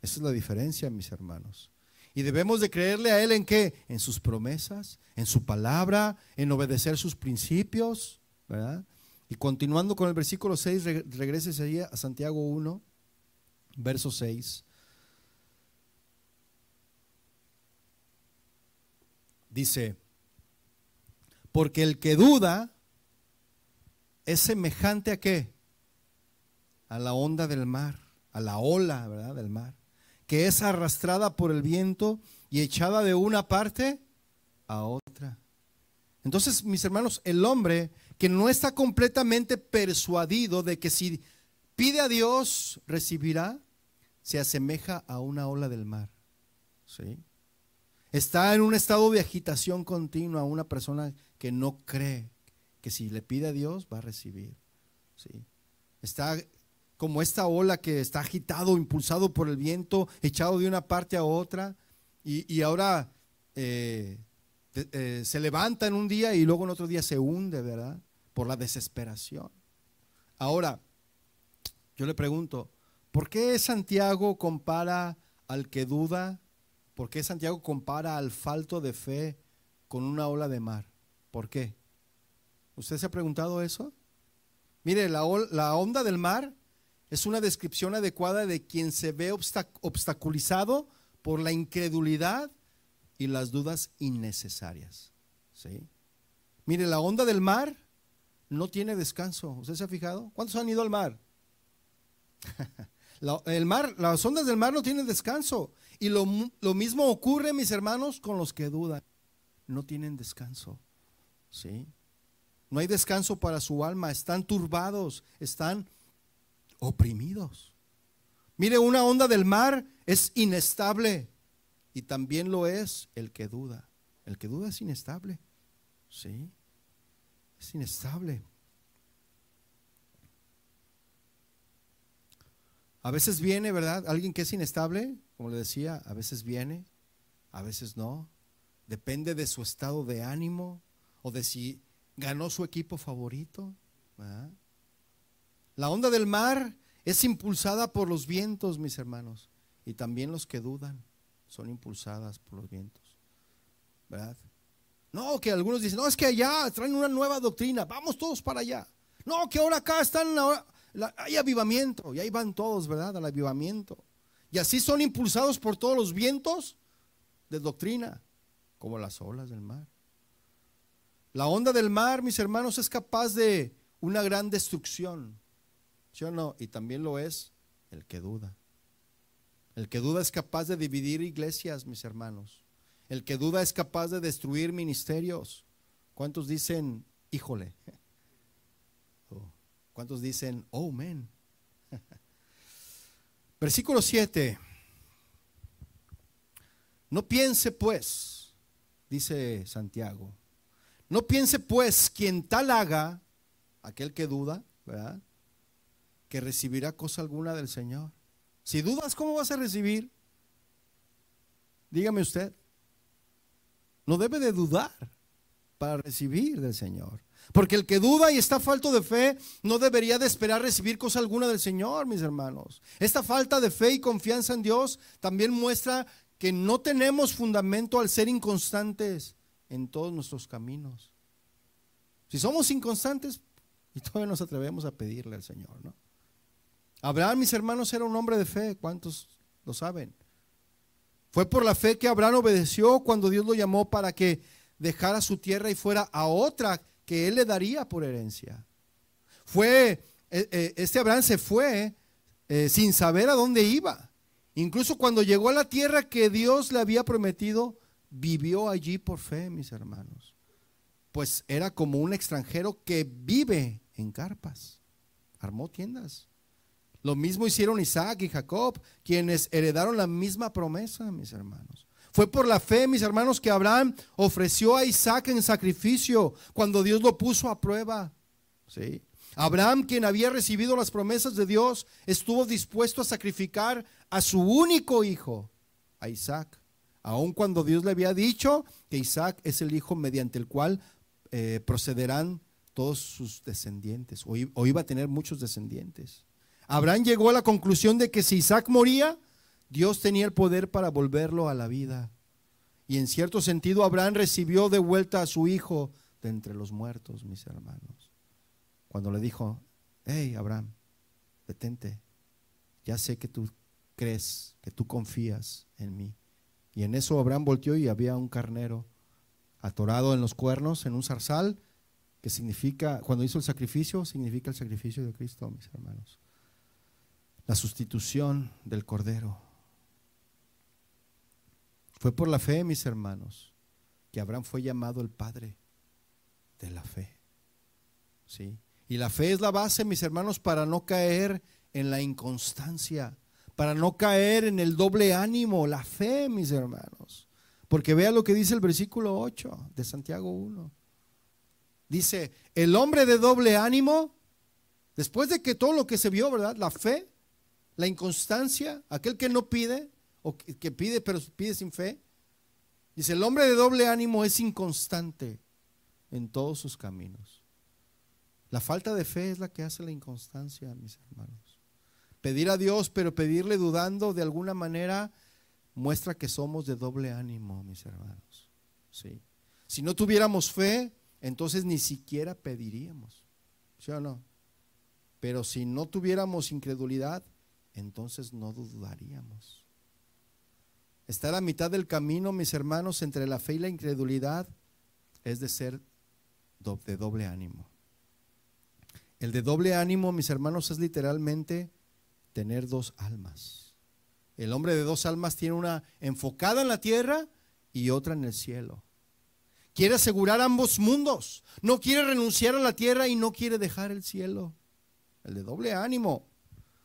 Esa es la diferencia, mis hermanos. Y debemos de creerle a Él en qué? En sus promesas, en su palabra, en obedecer sus principios, ¿verdad? Y continuando con el versículo 6, regreses a Santiago 1, verso 6. Dice, porque el que duda es semejante a qué? A la onda del mar, a la ola, ¿verdad? Del mar, que es arrastrada por el viento y echada de una parte a otra. Entonces, mis hermanos, el hombre que no está completamente persuadido de que si pide a Dios, recibirá, se asemeja a una ola del mar. ¿Sí? Está en un estado de agitación continua una persona que no cree que si le pide a Dios va a recibir. ¿sí? Está como esta ola que está agitado, impulsado por el viento, echado de una parte a otra, y, ahora eh, eh, se levanta en un día y luego en otro día se hunde, ¿verdad? Por la desesperación. Ahora, yo le pregunto, ¿por qué Santiago compara al que duda? ¿Por qué Santiago compara al falto de fe con una ola de mar? ¿Por qué? ¿Usted se ha preguntado eso? Mire, la, onda del mar es una descripción adecuada de quien se ve obstaculizado por la incredulidad y las dudas innecesarias. ¿sí? Mire, la onda del mar no tiene descanso. ¿Usted se ha fijado? ¿Cuántos han ido al mar? [LAUGHS] el mar, las ondas del mar no tienen descanso. Y lo, lo mismo ocurre, mis hermanos, con los que dudan. No tienen descanso. ¿Sí? No hay descanso para su alma, están turbados, están oprimidos. Mire, una onda del mar es inestable y también lo es el que duda. El que duda es inestable. Sí, es inestable. A veces viene, ¿verdad? Alguien que es inestable, como le decía, a veces viene, a veces no. Depende de su estado de ánimo o de si ganó su equipo favorito. La onda del mar es impulsada por los vientos, mis hermanos, y también los que dudan son impulsadas por los vientos. ¿Verdad? No, que algunos dicen, no, es que allá traen una nueva doctrina, vamos todos para allá. No, que ahora acá están, hay avivamiento, y ahí van todos, ¿verdad? Al avivamiento. Y así son impulsados por todos los vientos de doctrina, como las olas del mar. La onda del mar, mis hermanos, es capaz de una gran destrucción. ¿Sí o no? Y también lo es el que duda. El que duda es capaz de dividir iglesias, mis hermanos. El que duda es capaz de destruir ministerios. ¿Cuántos dicen, híjole? ¿Cuántos dicen, oh? [LAUGHS] Versículo 7. No piense pues, dice Santiago, no piense pues quien tal haga, aquel que duda, ¿verdad? Que recibirá cosa alguna del Señor. Si dudas, ¿cómo vas a recibir? Dígame usted. No debe de dudar para recibir del Señor. Porque el que duda y está falto de fe no debería de esperar recibir cosa alguna del Señor, mis hermanos. Esta falta de fe y confianza en Dios también muestra que no tenemos fundamento al ser inconstantes en todos nuestros caminos. Si somos inconstantes, y todavía nos atrevemos a pedirle al Señor, ¿no? Abraham, mis hermanos, era un hombre de fe, ¿cuántos lo saben? Fue por la fe que Abraham obedeció cuando Dios lo llamó para que dejara su tierra y fuera a otra que él le daría por herencia. Fue, eh, eh, este Abraham se fue eh, sin saber a dónde iba. Incluso cuando llegó a la tierra que Dios le había prometido, vivió allí por fe, mis hermanos. Pues era como un extranjero que vive en carpas. Armó tiendas. Lo mismo hicieron Isaac y Jacob, quienes heredaron la misma promesa, mis hermanos. Fue por la fe, mis hermanos, que Abraham ofreció a Isaac en sacrificio cuando Dios lo puso a prueba. ¿Sí? Abraham, quien había recibido las promesas de Dios, estuvo dispuesto a sacrificar a su único hijo, a Isaac, aun cuando Dios le había dicho que Isaac es el hijo mediante el cual eh, procederán todos sus descendientes, o, o iba a tener muchos descendientes. Abraham llegó a la conclusión de que si Isaac moría, Dios tenía el poder para volverlo a la vida. Y en cierto sentido, Abraham recibió de vuelta a su hijo de entre los muertos, mis hermanos. Cuando le dijo, hey, Abraham, detente, ya sé que tú crees, que tú confías en mí. Y en eso Abraham volteó y había un carnero atorado en los cuernos, en un zarzal, que significa, cuando hizo el sacrificio, significa el sacrificio de Cristo, mis hermanos. La sustitución del cordero. Fue por la fe, mis hermanos, que Abraham fue llamado el padre de la fe. ¿Sí? Y la fe es la base, mis hermanos, para no caer en la inconstancia, para no caer en el doble ánimo, la fe, mis hermanos. Porque vea lo que dice el versículo 8 de Santiago 1. Dice, el hombre de doble ánimo, después de que todo lo que se vio, ¿verdad? La fe, la inconstancia, aquel que no pide, o que pide pero pide sin fe. Dice, el hombre de doble ánimo es inconstante en todos sus caminos. La falta de fe es la que hace la inconstancia, mis hermanos. Pedir a Dios, pero pedirle dudando de alguna manera muestra que somos de doble ánimo, mis hermanos. ¿Sí? Si no tuviéramos fe, entonces ni siquiera pediríamos. ¿Sí o no? Pero si no tuviéramos incredulidad, entonces no dudaríamos. Estar a mitad del camino, mis hermanos, entre la fe y la incredulidad es de ser de doble ánimo. El de doble ánimo, mis hermanos, es literalmente tener dos almas. El hombre de dos almas tiene una enfocada en la tierra y otra en el cielo. Quiere asegurar ambos mundos. No quiere renunciar a la tierra y no quiere dejar el cielo. El de doble ánimo.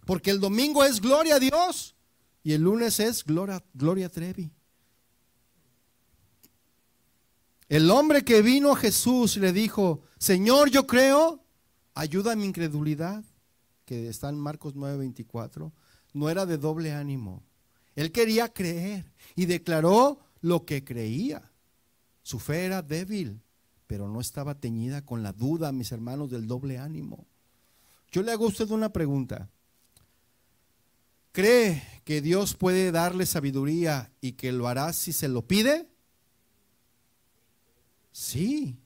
Porque el domingo es gloria a Dios y el lunes es Gloria, Gloria Trevi. El hombre que vino a Jesús le dijo, Señor, yo creo, ayuda a mi incredulidad, que está en Marcos 9:24, no era de doble ánimo. Él quería creer y declaró lo que creía. Su fe era débil, pero no estaba teñida con la duda, mis hermanos, del doble ánimo. Yo le hago a usted una pregunta. ¿Cree que Dios puede darle sabiduría y que lo hará si se lo pide? Sí.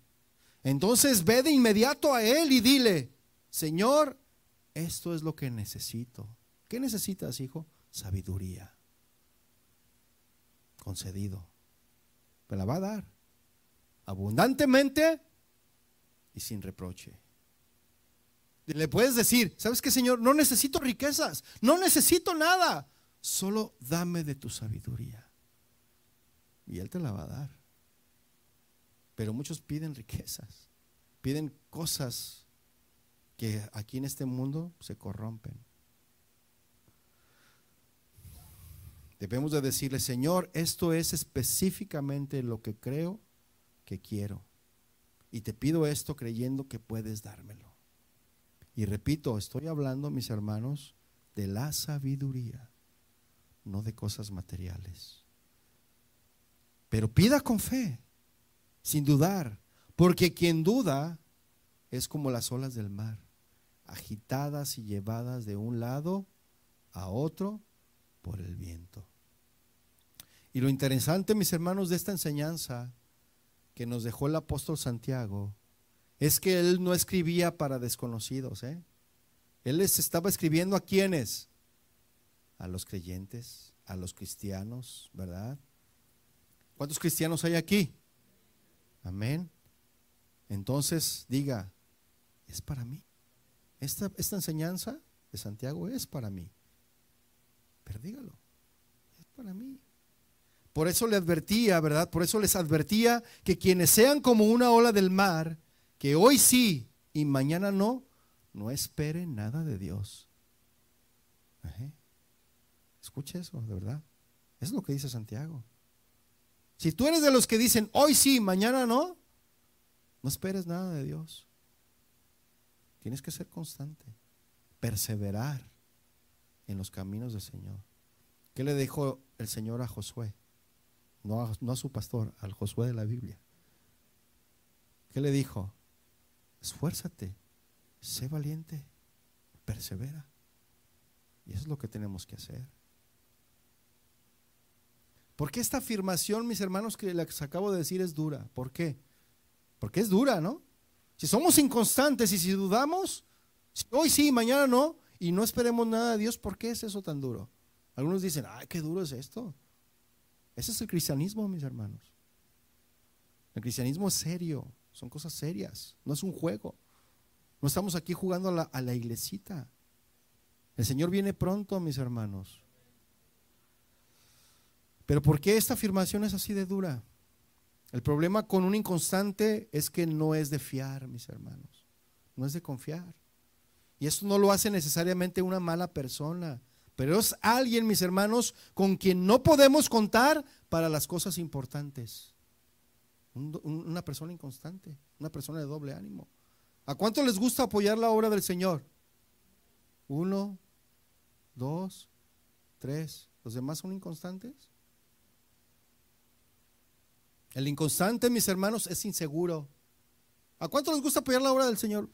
Entonces ve de inmediato a Él y dile, Señor, esto es lo que necesito. ¿Qué necesitas, hijo? Sabiduría. Concedido. Me la va a dar. Abundantemente y sin reproche. Le puedes decir, ¿sabes qué, Señor? No necesito riquezas, no necesito nada. Solo dame de tu sabiduría. Y Él te la va a dar. Pero muchos piden riquezas, piden cosas que aquí en este mundo se corrompen. Debemos de decirle, Señor, esto es específicamente lo que creo que quiero. Y te pido esto creyendo que puedes dármelo. Y repito, estoy hablando, mis hermanos, de la sabiduría, no de cosas materiales. Pero pida con fe, sin dudar, porque quien duda es como las olas del mar, agitadas y llevadas de un lado a otro por el viento. Y lo interesante, mis hermanos, de esta enseñanza que nos dejó el apóstol Santiago, es que él no escribía para desconocidos. ¿eh? Él les estaba escribiendo a quienes? a los creyentes, a los cristianos, ¿verdad? ¿Cuántos cristianos hay aquí? Amén. Entonces diga, es para mí. Esta, esta enseñanza de Santiago es para mí. Pero dígalo, es para mí. Por eso le advertía, ¿verdad? Por eso les advertía que quienes sean como una ola del mar, que hoy sí y mañana no, no esperen nada de Dios. Escuche eso, de verdad. Es lo que dice Santiago. Si tú eres de los que dicen, hoy sí, mañana no, no esperes nada de Dios. Tienes que ser constante, perseverar en los caminos del Señor. ¿Qué le dijo el Señor a Josué? No a su pastor, al Josué de la Biblia. ¿Qué le dijo? Esfuérzate, sé valiente, persevera. Y eso es lo que tenemos que hacer. ¿Por qué esta afirmación, mis hermanos, que les acabo de decir es dura? ¿Por qué? Porque es dura, ¿no? Si somos inconstantes y si dudamos, hoy sí, mañana no, y no esperemos nada de Dios, ¿por qué es eso tan duro? Algunos dicen, ay, qué duro es esto. Ese es el cristianismo, mis hermanos. El cristianismo es serio, son cosas serias, no es un juego. No estamos aquí jugando a la, iglesita. El Señor viene pronto, mis hermanos. Pero ¿por qué esta afirmación es así de dura? El problema con un inconstante es que no es de fiar, mis hermanos. No es de confiar. Y esto no lo hace necesariamente una mala persona, pero es alguien, mis hermanos, con quien no podemos contar para las cosas importantes. Una persona inconstante, una persona de doble ánimo. ¿A cuánto les gusta apoyar la obra del Señor? Uno, dos, tres. ¿Los demás son inconstantes? El inconstante, mis hermanos, es inseguro. ¿A cuánto les gusta apoyar la obra del Señor?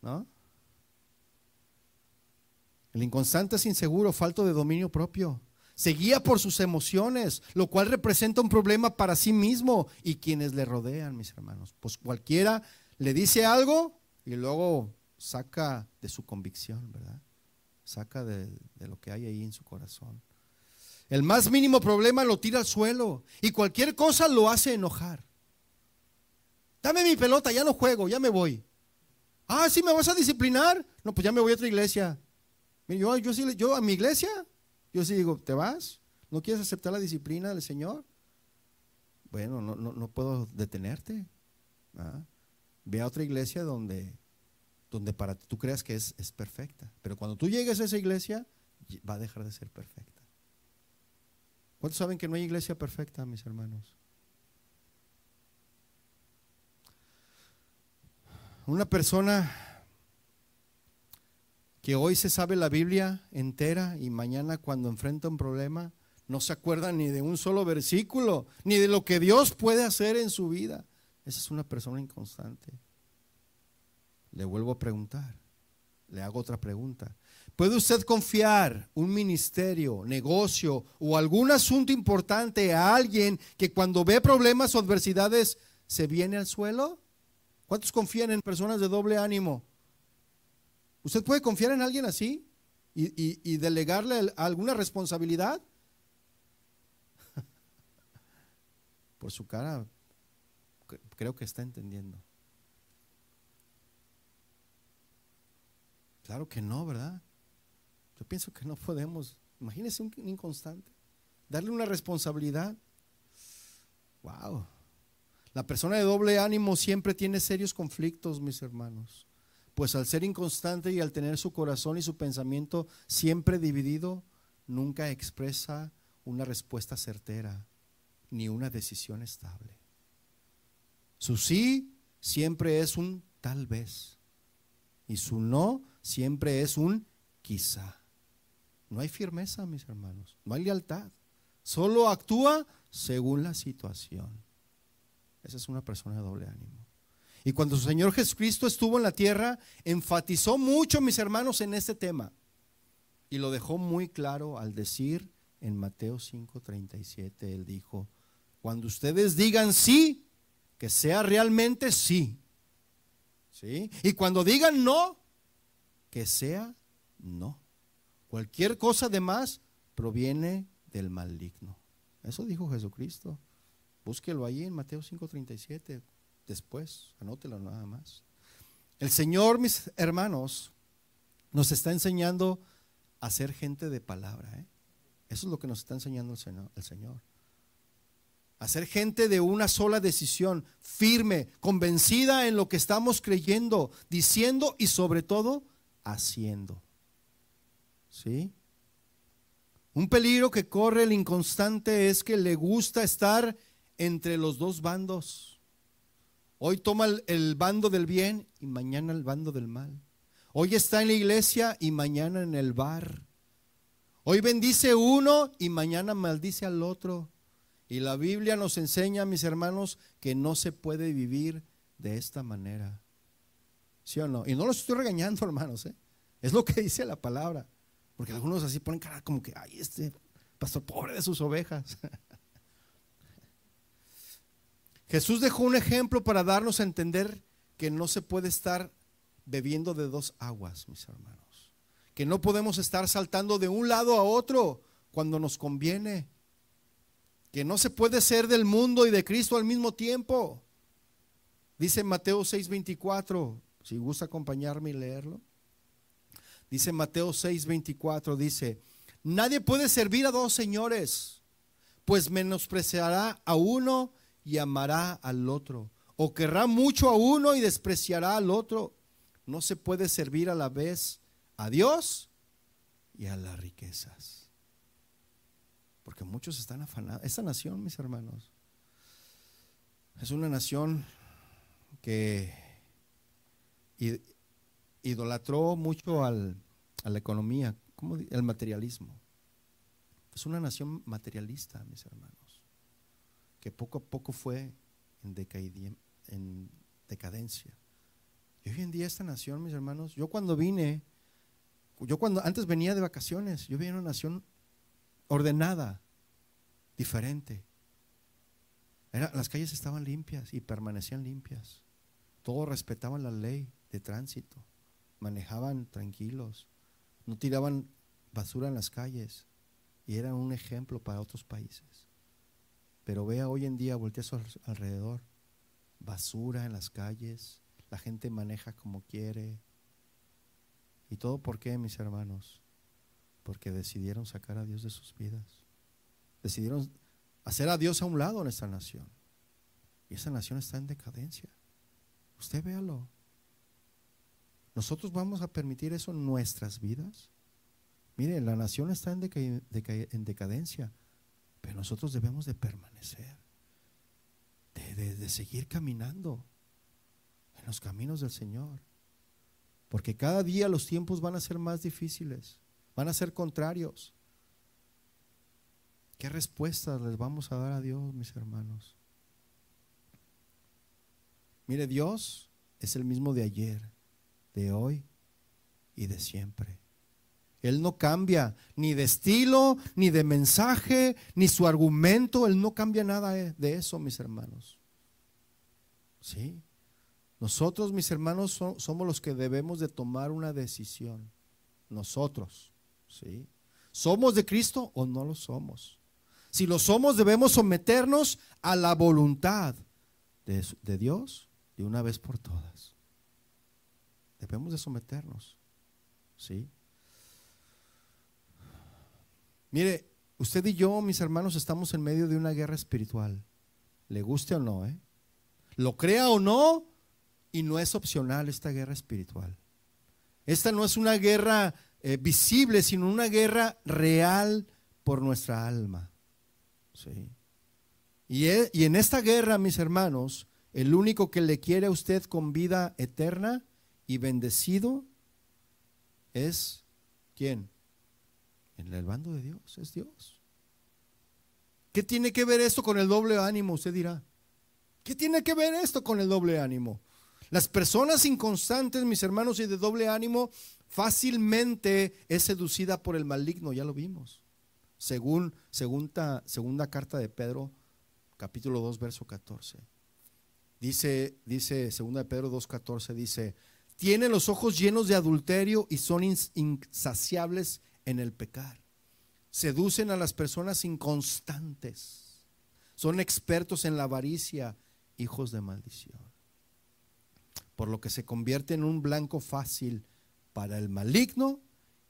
¿No? El inconstante es inseguro, falto de dominio propio. Se guía por sus emociones, lo cual representa un problema para sí mismo y quienes le rodean, mis hermanos. Pues cualquiera le dice algo y luego saca de su convicción, ¿verdad? Saca de, lo que hay ahí en su corazón. El más mínimo problema lo tira al suelo y cualquier cosa lo hace enojar. Dame mi pelota, ya no juego, ya me voy. Ah, sí, me vas a disciplinar. No, pues ya me voy a otra iglesia. Yo, yo, yo a mi iglesia, yo sí digo, ¿te vas? ¿No quieres aceptar la disciplina del Señor? Bueno, no, no, puedo detenerte. ¿ah? Ve a otra iglesia donde, donde para tú creas que es, es perfecta. Pero cuando tú llegues a esa iglesia, va a dejar de ser perfecta. ¿Cuántos saben que no hay iglesia perfecta, mis hermanos? Una persona que hoy se sabe la Biblia entera y mañana cuando enfrenta un problema no se acuerda ni de un solo versículo, ni de lo que Dios puede hacer en su vida. Esa es una persona inconstante. Le vuelvo a preguntar, le hago otra pregunta. ¿Puede usted confiar un ministerio, negocio o algún asunto importante a alguien que cuando ve problemas o adversidades se viene al suelo? ¿Cuántos confían en personas de doble ánimo? ¿Usted puede confiar en alguien así y, delegarle alguna responsabilidad? [LAUGHS] Por su cara, creo que está entendiendo. Claro que no, ¿verdad? Yo pienso que no podemos, imagínese un inconstante, darle una responsabilidad. Wow. La persona de doble ánimo siempre tiene serios conflictos, mis hermanos. Pues al ser inconstante y al tener su corazón y su pensamiento siempre dividido, nunca expresa una respuesta certera ni una decisión estable. Su sí siempre es un tal vez y su no siempre es un quizá. No hay firmeza, mis hermanos. No hay lealtad. Solo actúa según la situación. Esa es una persona de doble ánimo. Y cuando su Señor Jesucristo estuvo en la tierra, enfatizó mucho, mis hermanos, en este tema. Y lo dejó muy claro al decir en Mateo 5:37, Él dijo, cuando ustedes digan sí, que sea realmente sí. ¿Sí? Y cuando digan no, que sea no. Cualquier cosa de más proviene del maligno. Eso dijo Jesucristo. Búsquelo ahí en Mateo 5:37. Después, anótelo nada más. El Señor, mis hermanos, nos está enseñando a ser gente de palabra. ¿eh? Eso es lo que nos está enseñando el Señor. A ser gente de una sola decisión, firme, convencida en lo que estamos creyendo, diciendo y sobre todo haciendo. ¿Sí? Un peligro que corre el inconstante es que le gusta estar entre los dos bandos. Hoy toma el, bando del bien y mañana el bando del mal. Hoy está en la iglesia y mañana en el bar. Hoy bendice uno y mañana maldice al otro. Y la Biblia nos enseña, mis hermanos, que no se puede vivir de esta manera. ¿Sí o no? Y no los estoy regañando, [LAUGHS] hermanos. ¿eh? Es lo que dice la palabra. Porque algunos así ponen cara como que, ay, este pastor pobre de sus ovejas. [LAUGHS] Jesús dejó un ejemplo para darnos a entender que no se puede estar bebiendo de dos aguas, mis hermanos. Que no podemos estar saltando de un lado a otro cuando nos conviene. Que no se puede ser del mundo y de Cristo al mismo tiempo. Dice Mateo 6:24, si gusta acompañarme y leerlo. Dice Mateo 6:24, dice, nadie puede servir a dos señores, pues menospreciará a uno y amará al otro, o querrá mucho a uno y despreciará al otro. No se puede servir a la vez a Dios y a las riquezas. Porque muchos están afanados. Esta nación, mis hermanos, es una nación que idolatró mucho al, a la economía, como el materialismo. Es una nación materialista, mis hermanos, que poco a poco fue en, en decadencia. Y hoy en día esta nación, mis hermanos, yo cuando vine, yo cuando antes venía de vacaciones, yo venía una nación ordenada, diferente. Las calles estaban limpias y permanecían limpias. Todos respetaban la ley de tránsito manejaban tranquilos, no tiraban basura en las calles y eran un ejemplo para otros países. Pero vea hoy en día, voltea a su alrededor, basura en las calles, la gente maneja como quiere. ¿Y todo por qué, mis hermanos? Porque decidieron sacar a Dios de sus vidas. Decidieron hacer a Dios a un lado en esta nación. Y esa nación está en decadencia. Usted véalo. ¿Nosotros vamos a permitir eso en nuestras vidas? Mire, la nación está en decadencia, pero nosotros debemos de permanecer, de, de seguir caminando en los caminos del Señor. Porque cada día los tiempos van a ser más difíciles, van a ser contrarios. ¿Qué respuestas les vamos a dar a Dios, mis hermanos? Mire, Dios es el mismo de ayer, de hoy y de siempre. Él no cambia ni de estilo, ni de mensaje, ni su argumento. Él no cambia nada de eso, mis hermanos. ¿Sí? Nosotros, mis hermanos, somos los que debemos de tomar una decisión. Nosotros. ¿Sí? ¿Somos de Cristo o no lo somos? Si lo somos, debemos someternos a la voluntad de, de Dios de una vez por todas. Debemos de someternos. ¿Sí? Mire, usted y yo, mis hermanos, estamos en medio de una guerra espiritual. Le guste o no, ¿eh? Lo crea o no, y no es opcional esta guerra espiritual. Esta no es una guerra eh, visible, sino una guerra real por nuestra alma. ¿Sí? Y, y en esta guerra, mis hermanos, el único que le quiere a usted con vida eterna y bendecido es ¿quién? En el bando de Dios, es Dios. ¿Qué tiene que ver esto con el doble ánimo? Usted dirá. ¿Qué tiene que ver esto con el doble ánimo? Las personas inconstantes, mis hermanos, y de doble ánimo, fácilmente es seducida por el maligno, ya lo vimos. Según segunda, segunda carta de Pedro, capítulo 2, verso 14. Dice, dice, segunda de Pedro 2, 14, dice, tienen los ojos llenos de adulterio y son insaciables en el pecar. Seducen a las personas inconstantes. Son expertos en la avaricia, hijos de maldición. Por lo que se convierte en un blanco fácil para el maligno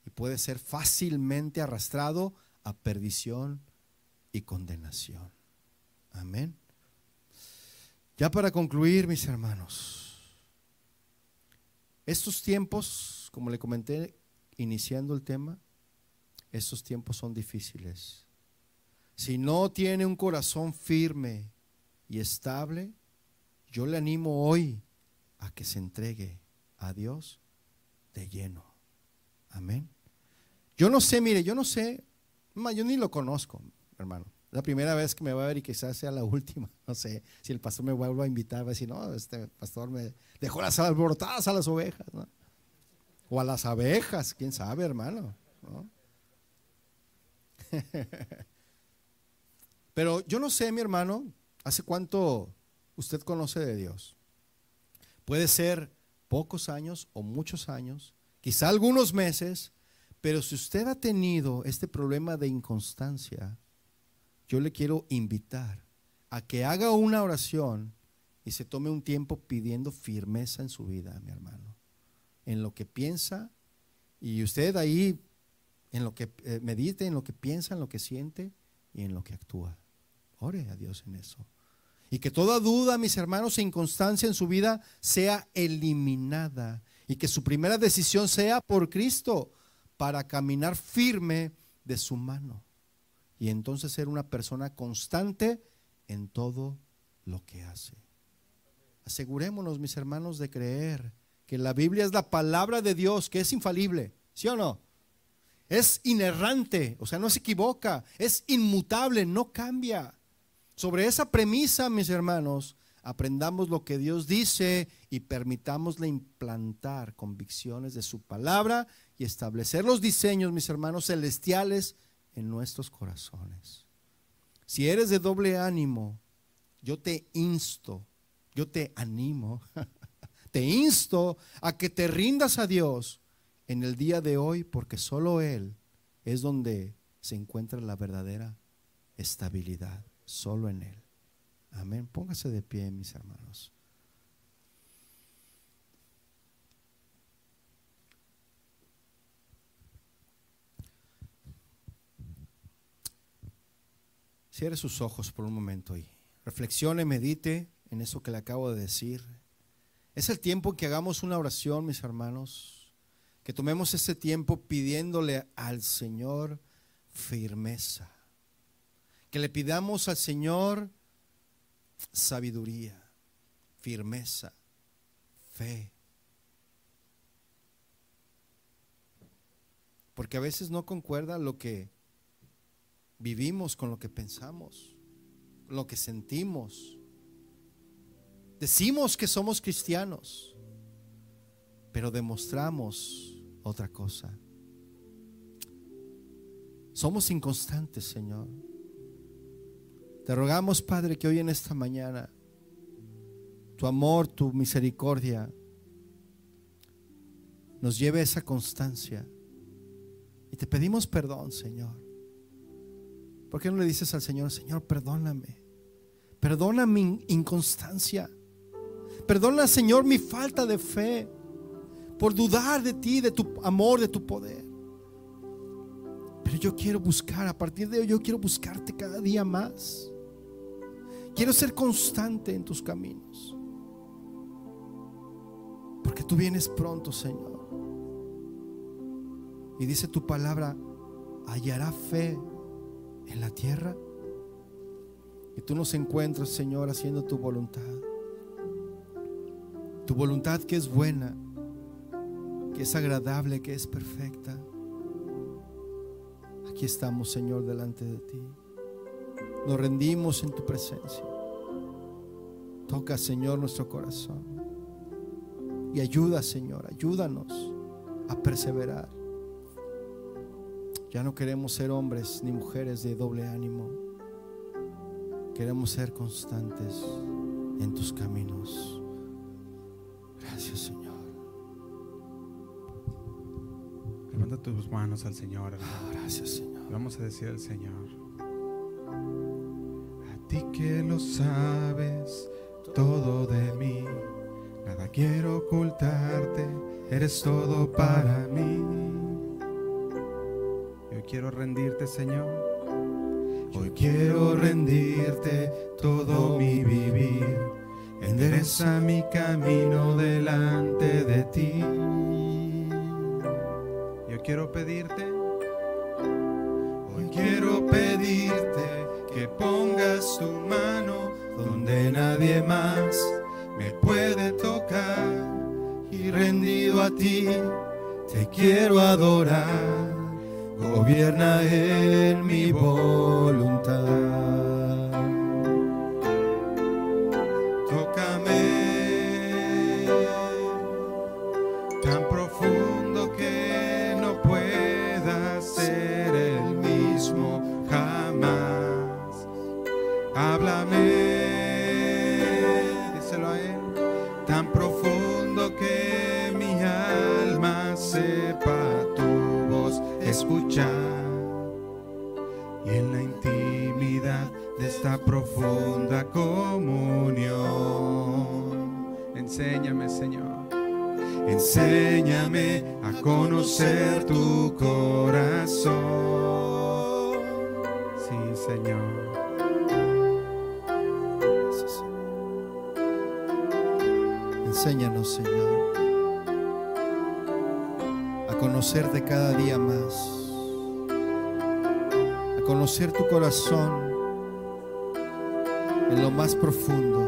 y puede ser fácilmente arrastrado a perdición y condenación. Amén. Ya para concluir, mis hermanos, estos tiempos, como le comenté iniciando el tema, estos tiempos son difíciles. Si no tiene un corazón firme y estable, yo le animo hoy a que se entregue a Dios de lleno. Amén. Yo no sé, mire, yo no sé, yo ni lo conozco, hermano. La primera vez que me va a ver y quizás sea la [LAUGHS] última. No sé si el pastor me vuelve a invitar, va a decir, no, este pastor me dejó las alborotadas a las ovejas, ¿no? O a las abejas, quién sabe, hermano. [LAUGHS] Pero yo no sé, mi hermano, hace cuánto usted conoce de Dios. Puede ser pocos años o muchos años, quizá algunos meses, pero si usted ha tenido este problema de inconstancia, yo le quiero invitar a que haga una oración y se tome un tiempo pidiendo firmeza en su vida, mi hermano, en lo que piensa y usted ahí en lo que eh, medite, en lo que piensa, en lo que siente y en lo que actúa. Ore a Dios en eso. Y que toda duda, mis hermanos, e inconstancia en su vida sea eliminada. Y que su primera decisión sea por Cristo para caminar firme de su mano y entonces ser una persona constante en todo lo que hace. Asegurémonos, mis hermanos, de creer que la Biblia es la palabra de Dios, que es infalible, ¿sí o no? Es inerrante, o sea, no se equivoca, es inmutable, no cambia. Sobre esa premisa, mis hermanos, aprendamos lo que Dios dice y permitámosle implantar convicciones de su palabra y establecer los diseños, mis hermanos, celestiales en nuestros corazones. Si eres de doble ánimo, yo te insto, yo te animo, [LAUGHS] te insto a que te rindas a Dios en el día de hoy, porque solo Él es donde se encuentra la verdadera estabilidad, solo en Él. Amén. Póngase de pie, mis hermanos. Cierre sus ojos por un momento y reflexione, medite en eso que le acabo de decir. Es el tiempo que hagamos una oración, mis hermanos, que tomemos ese tiempo pidiéndole al Señor firmeza, que le pidamos al Señor sabiduría, firmeza, fe. Porque a veces no concuerda lo que vivimos con lo que pensamos, lo que sentimos. Decimos que somos cristianos, pero demostramos otra cosa. Somos inconstantes, Señor. Te rogamos, Padre, que hoy en esta mañana tu amor, tu misericordia nos lleve a esa constancia. Y te pedimos perdón, Señor. ¿Por qué no le dices al Señor, Señor, perdóname? Perdona mi inconstancia. Perdona, Señor, mi falta de fe por dudar de ti, de tu amor, de tu poder. Pero yo quiero buscar, a partir de hoy yo quiero buscarte cada día más. Quiero ser constante en tus caminos. Porque tú vienes pronto, Señor. Y dice tu palabra, hallará fe en la tierra. Y tú nos encuentras, Señor, haciendo tu voluntad. Tu voluntad que es buena, que es agradable, que es perfecta. Aquí estamos, Señor, delante de ti. Nos rendimos en tu presencia. Toca, Señor, nuestro corazón. Y ayuda, Señor, ayúdanos a perseverar. Ya no queremos ser hombres ni mujeres de doble ánimo. Queremos ser constantes en tus caminos. Gracias Señor. Levanta tus manos al Señor. Ah, gracias, Señor. Vamos a decir al Señor. A ti que lo sabes todo de mí. Nada quiero ocultarte. Eres todo para mí. Yo quiero rendirte, Señor. Hoy quiero rendirte todo mi vivir. Endereza mi camino delante de ti. Quiero pedirte. Hoy quiero pedirte que pongas tu mano donde nadie más me puede tocar. Y rendido a ti, te quiero adorar. Gobierna en mi voluntad. Profunda comunión, enséñame, Señor. Enséñame a conocer tu corazón. Sí, Señor. Enséñanos, Señor, a conocerte cada día más, a conocer tu corazón en lo más profundo.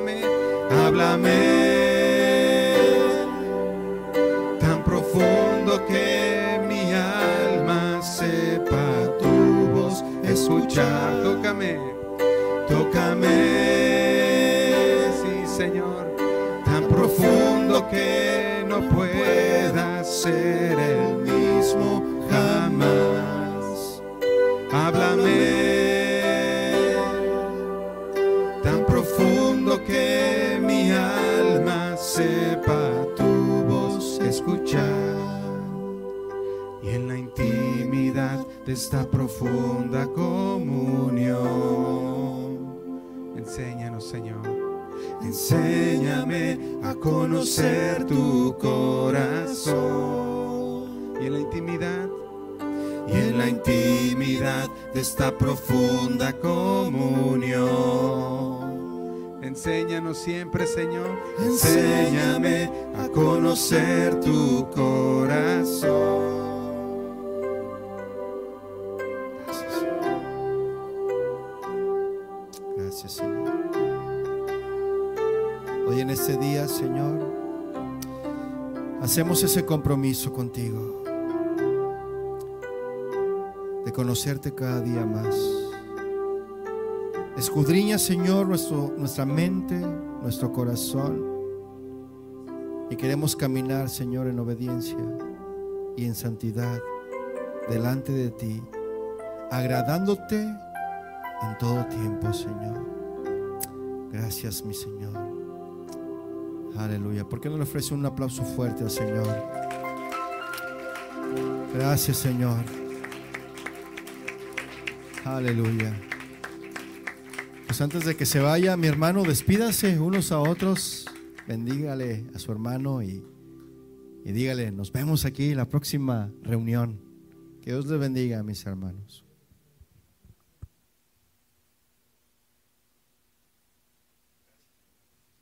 Háblame, háblame tan profundo que mi alma sepa tu voz escuchar. Tócame, de esta profunda comunión, enséñanos, Señor. Enséñame a conocer tu corazón. Y en la intimidad y en la intimidad de esta profunda comunión. Enséñanos siempre, Señor, enséñame a conocer tu corazón. En este día, Señor, hacemos ese compromiso contigo de conocerte cada día más. Escudriña, Señor, nuestro, nuestra mente, nuestro corazón. Y queremos caminar, Señor, en obediencia y en santidad delante de ti, agradándote en todo tiempo, Señor. Gracias, mi Señor. Aleluya. ¿Por qué no le ofrece un aplauso fuerte al Señor? Gracias, Señor. Aleluya. Pues antes de que se vaya, mi hermano, despídase unos a otros. Bendígale a su hermano y, y dígale, nos vemos aquí en la próxima reunión. Que Dios le bendiga, mis hermanos.